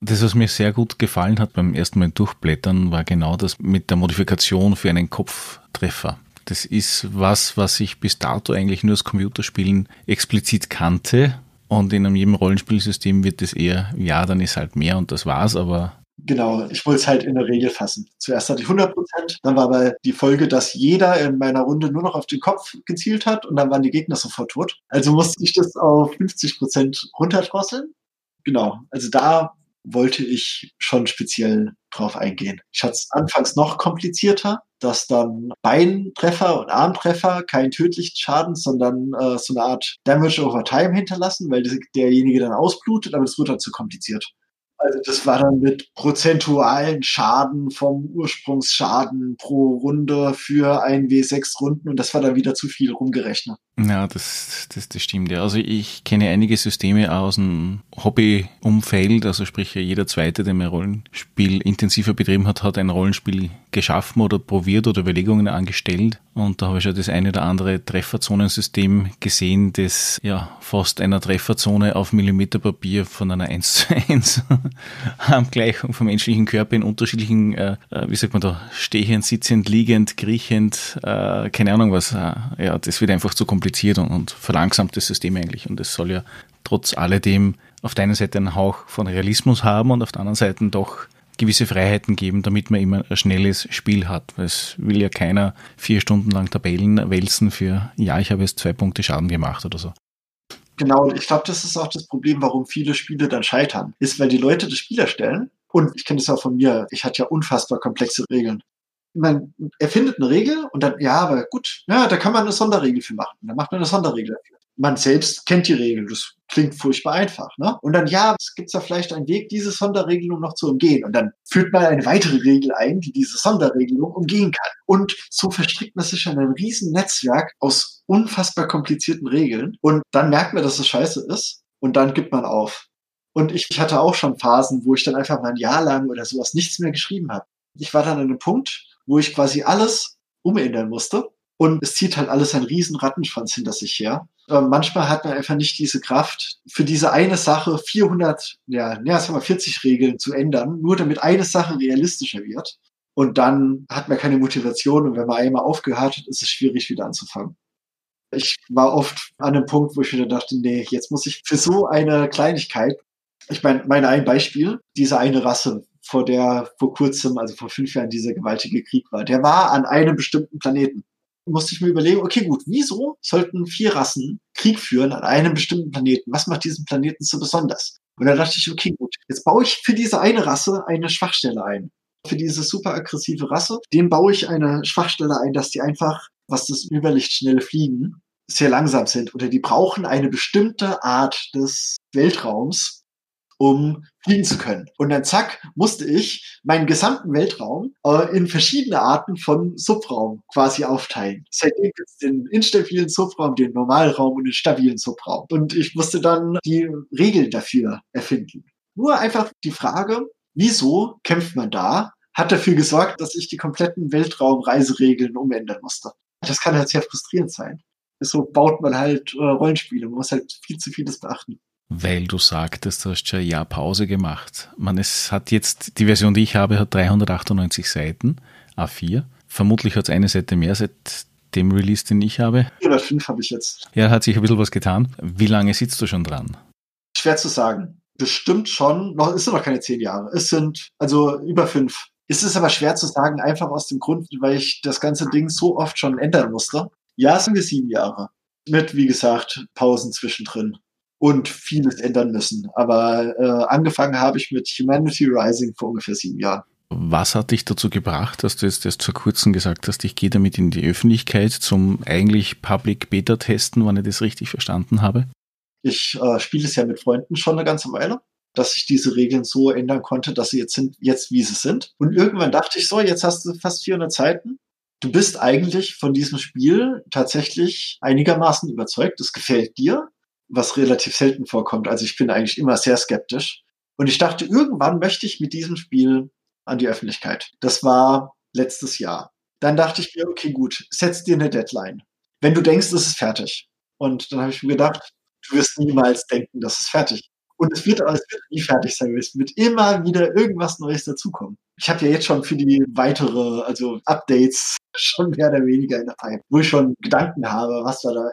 Das, was mir sehr gut gefallen hat beim ersten Mal durchblättern, war genau das mit der Modifikation für einen Kopftreffer. Das ist was, was ich bis dato eigentlich nur aus Computerspielen explizit kannte. Und in jedem Rollenspielsystem wird es eher, ja, dann ist halt mehr und das war's, aber Genau, ich wollte es halt in der Regel fassen. Zuerst hatte ich 100 Prozent, dann war aber die Folge, dass jeder in meiner Runde nur noch auf den Kopf gezielt hat und dann waren die Gegner sofort tot. Also musste ich das auf 50 Prozent runterdrosseln. Genau, also da wollte ich schon speziell drauf eingehen. Ich hatte es anfangs noch komplizierter, dass dann Beintreffer und Armtreffer keinen tödlichen Schaden, sondern äh, so eine Art Damage over Time hinterlassen, weil derjenige dann ausblutet, aber das wird dann zu kompliziert. Also das war dann mit prozentualen Schaden vom Ursprungsschaden pro Runde für ein W6 Runden und das war dann wieder zu viel rumgerechnet. Ja, das, das, das stimmt ja. Also ich kenne einige Systeme aus dem Hobby-Umfeld, also sprich jeder Zweite, der ein Rollenspiel intensiver betrieben hat, hat ein Rollenspiel geschaffen oder probiert oder Überlegungen angestellt. Und da habe ich ja das eine oder andere Trefferzonensystem gesehen, das ja fast einer Trefferzone auf Millimeterpapier von einer 1 zu 1 am Gleichung vom menschlichen Körper in unterschiedlichen, äh, äh, wie sagt man da, stehend, sitzend, liegend, kriechend, äh, keine Ahnung was. Äh, ja, das wird einfach zu kompliziert und, und verlangsamt das System eigentlich. Und es soll ja trotz alledem auf der einen Seite einen Hauch von Realismus haben und auf der anderen Seite doch gewisse Freiheiten geben, damit man immer ein schnelles Spiel hat. Es will ja keiner vier Stunden lang Tabellen wälzen für, ja, ich habe jetzt zwei Punkte Schaden gemacht oder so. Genau, und ich glaube, das ist auch das Problem, warum viele Spiele dann scheitern. Ist, weil die Leute das Spiel erstellen, und ich kenne das auch von mir, ich hatte ja unfassbar komplexe Regeln. Man erfindet eine Regel und dann, ja, aber gut, ja, da kann man eine Sonderregel für machen. Dann macht man eine Sonderregel dafür man selbst kennt die Regeln. Das klingt furchtbar einfach. Ne? Und dann, ja, es gibt da vielleicht einen Weg, diese Sonderregelung noch zu umgehen. Und dann führt man eine weitere Regel ein, die diese Sonderregelung umgehen kann. Und so verstrickt man sich in ein riesen Netzwerk aus unfassbar komplizierten Regeln. Und dann merkt man, dass es scheiße ist. Und dann gibt man auf. Und ich, ich hatte auch schon Phasen, wo ich dann einfach mal ein Jahr lang oder sowas nichts mehr geschrieben habe. Ich war dann an einem Punkt, wo ich quasi alles umändern musste. Und es zieht halt alles einen riesen Rattenschwanz hinter sich her. Äh, manchmal hat man einfach nicht diese Kraft, für diese eine Sache 400, ja, ja, sagen wir 40 Regeln zu ändern, nur damit eine Sache realistischer wird. Und dann hat man keine Motivation und wenn man einmal aufgehört hat, ist es schwierig wieder anzufangen. Ich war oft an einem Punkt, wo ich wieder dachte, nee, jetzt muss ich für so eine Kleinigkeit, ich meine, mein ein Beispiel, diese eine Rasse, vor der vor kurzem, also vor fünf Jahren dieser gewaltige Krieg war, der war an einem bestimmten Planeten. musste ich mir überlegen, okay, gut, wieso sollten vier Rassen Krieg führen an einem bestimmten Planeten? Was macht diesen Planeten so besonders? Und dann dachte ich, okay, gut, jetzt baue ich für diese eine Rasse eine Schwachstelle ein. Für diese super aggressive Rasse, dem baue ich eine Schwachstelle ein, dass die einfach, was das überlichtschnelle Fliegen, sehr langsam sind oder die brauchen eine bestimmte Art des Weltraums, um fliegen zu können. Und dann zack, musste ich meinen gesamten Weltraum äh, in verschiedene Arten von Subraum quasi aufteilen. Seitdem gibt es den instabilen Subraum, den Normalraum und den stabilen Subraum. Und ich musste dann die Regeln dafür erfinden. Nur einfach die Frage, wieso kämpft man da, hat dafür gesorgt, dass ich die kompletten Weltraumreiseregeln umändern musste. Das kann halt sehr frustrierend sein. So baut man halt äh, Rollenspiele. Man muss halt viel zu vieles beachten weil du sagtest, du hast schon ein Jahr Pause gemacht. Man, es hat jetzt, die Version, die ich habe, hat 398 Seiten, A4. Vermutlich hat es eine Seite mehr seit dem Release, den ich habe. 405 habe ich jetzt. Ja, hat sich ein bisschen was getan. Wie lange sitzt du schon dran? Schwer zu sagen. Bestimmt schon, noch, es sind noch keine zehn Jahre. Es sind also über fünf. Es ist aber schwer zu sagen, einfach aus dem Grund, weil ich das ganze Ding so oft schon ändern musste. Ja, es sind wir sieben Jahre. Mit, wie gesagt, Pausen zwischendrin und vieles ändern müssen. Aber äh, angefangen habe ich mit Humanity Rising vor ungefähr sieben Jahren. Was hat dich dazu gebracht, dass du jetzt erst vor kurzem gesagt hast, ich gehe damit in die Öffentlichkeit zum eigentlich Public Beta testen, wenn ich das richtig verstanden habe? Ich äh, spiele es ja mit Freunden schon eine ganze Weile, dass ich diese Regeln so ändern konnte, dass sie jetzt sind, jetzt wie sie sind. Und irgendwann dachte ich so, jetzt hast du fast 400 Seiten. Du bist eigentlich von diesem Spiel tatsächlich einigermaßen überzeugt. Es gefällt dir was relativ selten vorkommt. Also ich bin eigentlich immer sehr skeptisch. Und ich dachte, irgendwann möchte ich mit diesem Spiel an die Öffentlichkeit. Das war letztes Jahr. Dann dachte ich mir, okay, gut, setz dir eine Deadline. Wenn du denkst, es ist fertig. Und dann habe ich mir gedacht, du wirst niemals denken, dass es fertig. ist. Und es wird, es wird nie fertig sein. Es wird immer wieder irgendwas Neues dazukommen. Ich habe ja jetzt schon für die weitere, also Updates schon mehr oder weniger in der Pipe, wo ich schon Gedanken habe, was wir da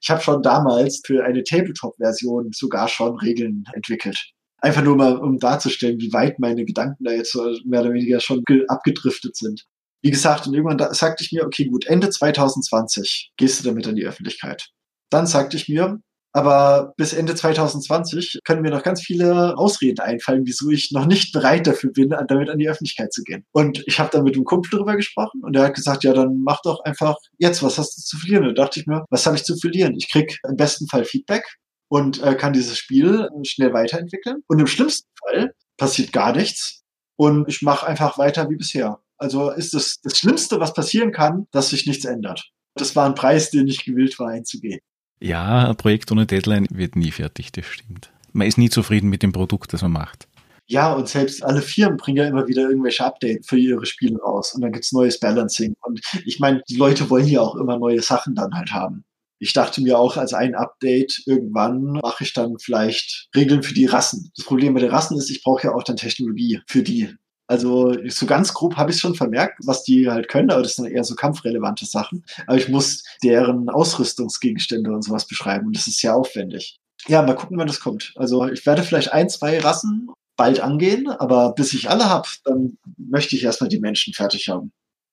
ich habe schon damals für eine Tabletop-Version sogar schon Regeln entwickelt. Einfach nur mal, um darzustellen, wie weit meine Gedanken da jetzt mehr oder weniger schon abgedriftet sind. Wie gesagt, und irgendwann sagte ich mir, okay, gut, Ende 2020 gehst du damit an die Öffentlichkeit. Dann sagte ich mir, aber bis Ende 2020 können mir noch ganz viele Ausreden einfallen, wieso ich noch nicht bereit dafür bin, damit an die Öffentlichkeit zu gehen. Und ich habe dann mit einem Kumpel darüber gesprochen und er hat gesagt, ja, dann mach doch einfach jetzt, was hast du zu verlieren? Da dachte ich mir, was habe ich zu verlieren? Ich krieg im besten Fall Feedback und äh, kann dieses Spiel schnell weiterentwickeln. Und im schlimmsten Fall passiert gar nichts und ich mache einfach weiter wie bisher. Also ist das das Schlimmste, was passieren kann, dass sich nichts ändert. Das war ein Preis, den ich gewillt war einzugehen. Ja, ein Projekt ohne Deadline wird nie fertig, das stimmt. Man ist nie zufrieden mit dem Produkt, das man macht. Ja, und selbst alle Firmen bringen ja immer wieder irgendwelche Updates für ihre Spiele raus. Und dann gibt's neues Balancing. Und ich meine, die Leute wollen ja auch immer neue Sachen dann halt haben. Ich dachte mir auch, als ein Update, irgendwann mache ich dann vielleicht Regeln für die Rassen. Das Problem mit den Rassen ist, ich brauche ja auch dann Technologie für die. Also so ganz grob habe ich schon vermerkt, was die halt können, aber das sind eher so kampfrelevante Sachen. Aber ich muss deren Ausrüstungsgegenstände und sowas beschreiben und das ist sehr aufwendig. Ja, mal gucken, wann das kommt. Also ich werde vielleicht ein, zwei Rassen bald angehen, aber bis ich alle habe, dann möchte ich erstmal die Menschen fertig haben.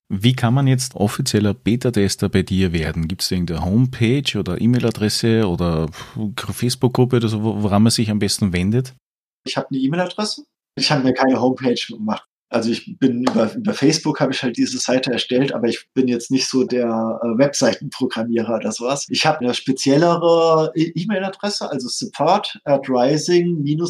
Wie kann man jetzt offizieller Beta-Tester bei dir werden? Gibt es irgendeine Homepage oder E-Mail-Adresse oder Facebook-Gruppe oder so, woran man sich am besten wendet? Ich habe eine E-Mail-Adresse ich habe mir keine Homepage gemacht. Also ich bin über, über Facebook habe ich halt diese Seite erstellt, aber ich bin jetzt nicht so der äh, Webseitenprogrammierer oder sowas. Ich habe eine speziellere e- E-Mail-Adresse, also support at rising-rpg.de,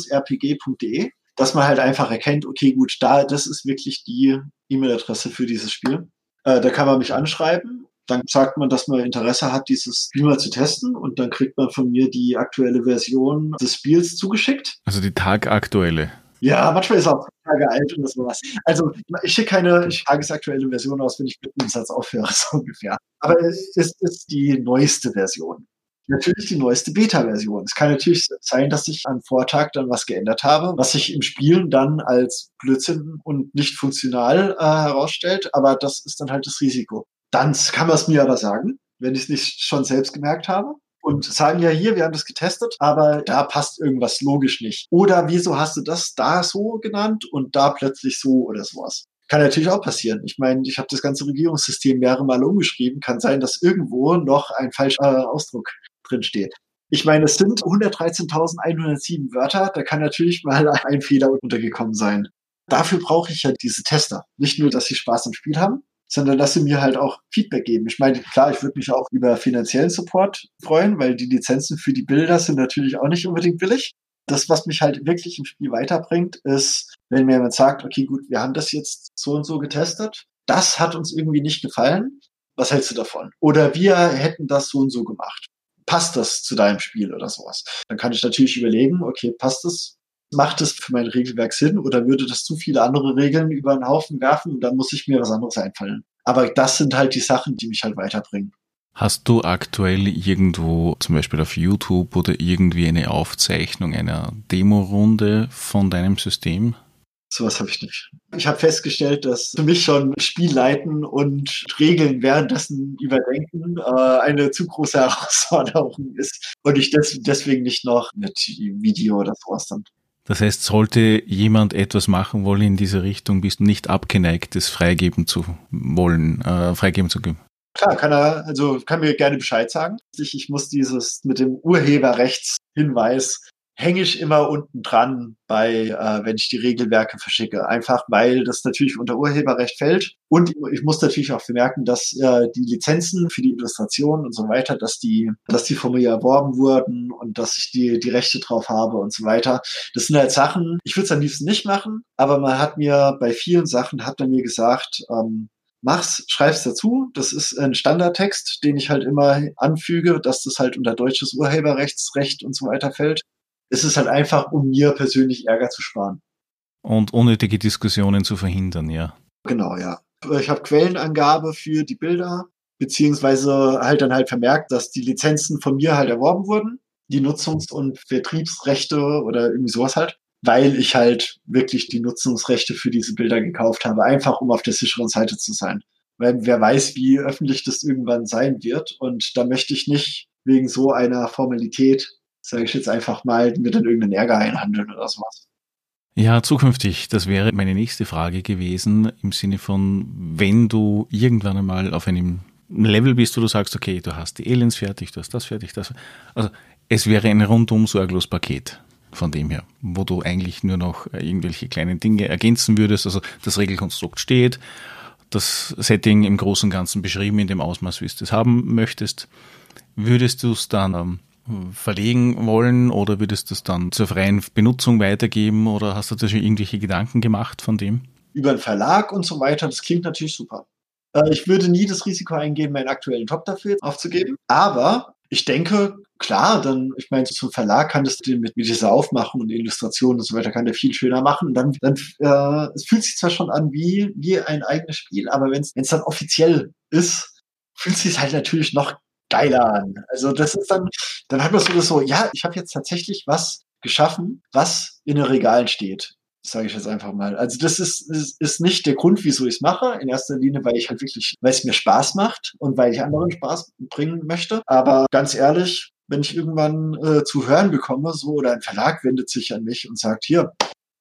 dass man halt einfach erkennt, okay, gut, da, das ist wirklich die E-Mail-Adresse für dieses Spiel. Äh, da kann man mich anschreiben. Dann sagt man, dass man Interesse hat, dieses Spiel mal zu testen und dann kriegt man von mir die aktuelle Version des Spiels zugeschickt. Also die tagaktuelle. Ja, manchmal ist auch Tage alt oder sowas. Also ich schicke keine tagesaktuelle Version aus, wenn ich mit dem Satz aufhöre, so ungefähr. Aber es ist die neueste Version. Natürlich die neueste Beta-Version. Es kann natürlich sein, dass ich am Vortag dann was geändert habe, was sich im Spielen dann als Blödsinn und nicht funktional äh, herausstellt, aber das ist dann halt das Risiko. Dann kann man es mir aber sagen, wenn ich es nicht schon selbst gemerkt habe und sagen ja hier, wir haben das getestet, aber da passt irgendwas logisch nicht. Oder wieso hast du das da so genannt und da plötzlich so oder sowas? Kann natürlich auch passieren. Ich meine, ich habe das ganze Regierungssystem mehrere Mal umgeschrieben. Kann sein, dass irgendwo noch ein falscher äh, Ausdruck drin steht. Ich meine, es sind 113.107 Wörter. Da kann natürlich mal ein Fehler untergekommen sein. Dafür brauche ich ja diese Tester. Nicht nur, dass sie Spaß am Spiel haben, sondern dass sie mir halt auch Feedback geben. Ich meine, klar, ich würde mich auch über finanziellen Support freuen, weil die Lizenzen für die Bilder sind natürlich auch nicht unbedingt billig. Das, was mich halt wirklich im Spiel weiterbringt, ist, wenn mir jemand sagt, okay, gut, wir haben das jetzt so und so getestet, das hat uns irgendwie nicht gefallen. Was hältst du davon? Oder wir hätten das so und so gemacht. Passt das zu deinem Spiel oder sowas? Dann kann ich natürlich überlegen, okay, passt das macht es für mein Regelwerk Sinn oder würde das zu viele andere Regeln über den Haufen werfen und dann muss ich mir was anderes einfallen. Aber das sind halt die Sachen, die mich halt weiterbringen. Hast du aktuell irgendwo, zum Beispiel auf YouTube oder irgendwie eine Aufzeichnung einer Demorunde von deinem System? Sowas habe ich nicht. Ich habe festgestellt, dass für mich schon Spielleiten und Regeln währenddessen überdenken äh, eine zu große Herausforderung ist und ich des deswegen nicht noch mit Video oder sowas dann das heißt, sollte jemand etwas machen wollen in diese Richtung, bist du nicht abgeneigt, das freigeben zu wollen, äh, freigeben zu geben? Klar, kann er, also kann mir gerne Bescheid sagen. Ich, ich muss dieses mit dem Urheberrechtshinweis hänge ich immer unten dran bei, äh, wenn ich die Regelwerke verschicke. Einfach weil das natürlich unter Urheberrecht fällt. Und ich muss natürlich auch vermerken, dass äh, die Lizenzen für die Illustration und so weiter, dass die, dass die von mir erworben wurden und dass ich die, die Rechte drauf habe und so weiter. Das sind halt Sachen, ich würde es am liebsten nicht machen, aber man hat mir bei vielen Sachen, hat er mir gesagt, ähm, mach's, schreib's dazu. Das ist ein Standardtext, den ich halt immer anfüge, dass das halt unter deutsches Urheberrechtsrecht und so weiter fällt es ist halt einfach, um mir persönlich Ärger zu sparen. Und unnötige Diskussionen zu verhindern, ja. Genau, ja. Ich habe Quellenangabe für die Bilder, beziehungsweise halt dann halt vermerkt, dass die Lizenzen von mir halt erworben wurden, die Nutzungs- und Vertriebsrechte oder irgendwie sowas halt, weil ich halt wirklich die Nutzungsrechte für diese Bilder gekauft habe, einfach um auf der sicheren Seite zu sein. Weil wer weiß, wie öffentlich das irgendwann sein wird. Und da möchte ich nicht wegen so einer Formalität sage ich jetzt einfach mal, mir dann irgendeinen Ärger einhandeln oder sowas. Ja, zukünftig, das wäre meine nächste Frage gewesen, im Sinne von, wenn du irgendwann einmal auf einem Level bist, wo du sagst, okay, du hast die Aliens fertig, du hast das fertig, das. Also es wäre ein rundum sorglos Paket von dem her, wo du eigentlich nur noch irgendwelche kleinen Dinge ergänzen würdest. Also das Regelkonstrukt steht, das Setting im Großen und Ganzen beschrieben in dem Ausmaß, wie du es haben möchtest. Würdest du es dann ähm, verlegen wollen oder würdest du es dann zur freien Benutzung weitergeben oder hast du da schon irgendwelche Gedanken gemacht von dem? Über einen Verlag und so weiter, das klingt natürlich super. Äh, ich würde nie das Risiko eingehen, meinen aktuellen Top dafür aufzugeben. Aber ich denke, klar, dann, ich meine, zum Verlag kann das mit, mit dieser Aufmachung und Illustration und so weiter, kann der viel schöner machen. Und dann, dann äh, es fühlt sich zwar schon an wie, wie ein eigenes Spiel, aber wenn es dann offiziell ist, fühlt sich halt natürlich noch geiler an. Also das ist dann, dann hat man so das so, ja, ich habe jetzt tatsächlich was geschaffen, was in den Regalen steht. Sage ich jetzt einfach mal. Also das ist, ist, ist nicht der Grund, wieso ich es mache. In erster Linie, weil ich halt wirklich, weil es mir Spaß macht und weil ich anderen Spaß bringen möchte. Aber ganz ehrlich, wenn ich irgendwann äh, zu hören bekomme, so oder ein Verlag wendet sich an mich und sagt, hier,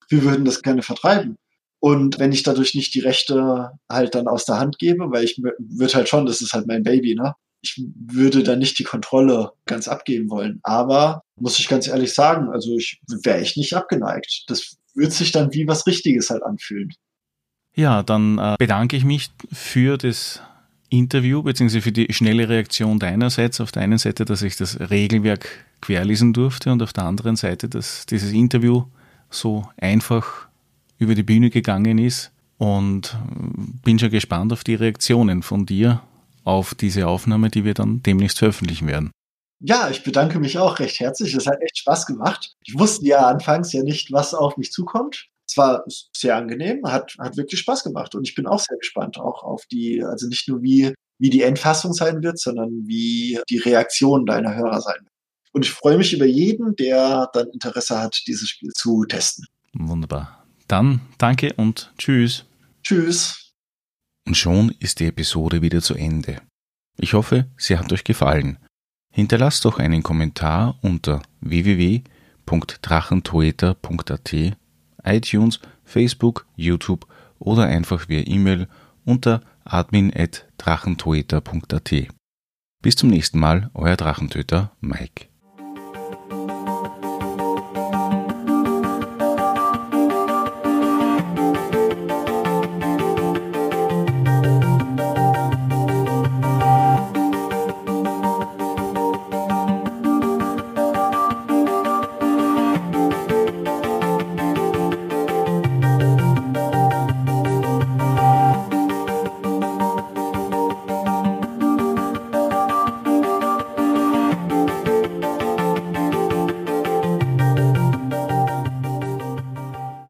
wir würden das gerne vertreiben. Und wenn ich dadurch nicht die Rechte halt dann aus der Hand gebe, weil ich würde halt schon, das ist halt mein Baby, ne? Ich würde da nicht die Kontrolle ganz abgeben wollen. Aber muss ich ganz ehrlich sagen, also ich wäre echt nicht abgeneigt. Das wird sich dann wie was Richtiges halt anfühlen. Ja, dann äh, bedanke ich mich für das Interview beziehungsweise für die schnelle Reaktion deinerseits. Auf der einen Seite, dass ich das Regelwerk querlesen durfte und auf der anderen Seite, dass dieses Interview so einfach über die Bühne gegangen ist und bin schon gespannt auf die Reaktionen von dir auf diese Aufnahme, die wir dann demnächst veröffentlichen werden. Ja, ich bedanke mich auch recht herzlich. Es hat echt Spaß gemacht. Ich wusste ja anfangs ja nicht, was auf mich zukommt. Es war sehr angenehm, hat, hat wirklich Spaß gemacht und ich bin auch sehr gespannt auch auf die, also nicht nur wie, wie die Endfassung sein wird, sondern wie die Reaktion deiner Hörer sein wird. Und ich freue mich über jeden, der dann Interesse hat, dieses Spiel zu testen. Wunderbar. Dann danke und tschüss. Tschüss. Und schon ist die Episode wieder zu Ende. Ich hoffe, sie hat euch gefallen. Hinterlasst doch einen Kommentar unter www.drachentoeter.at, iTunes, Facebook, YouTube oder einfach via E-Mail unter admin.drachentoeter.at. Bis zum nächsten Mal, euer Drachentöter Mike.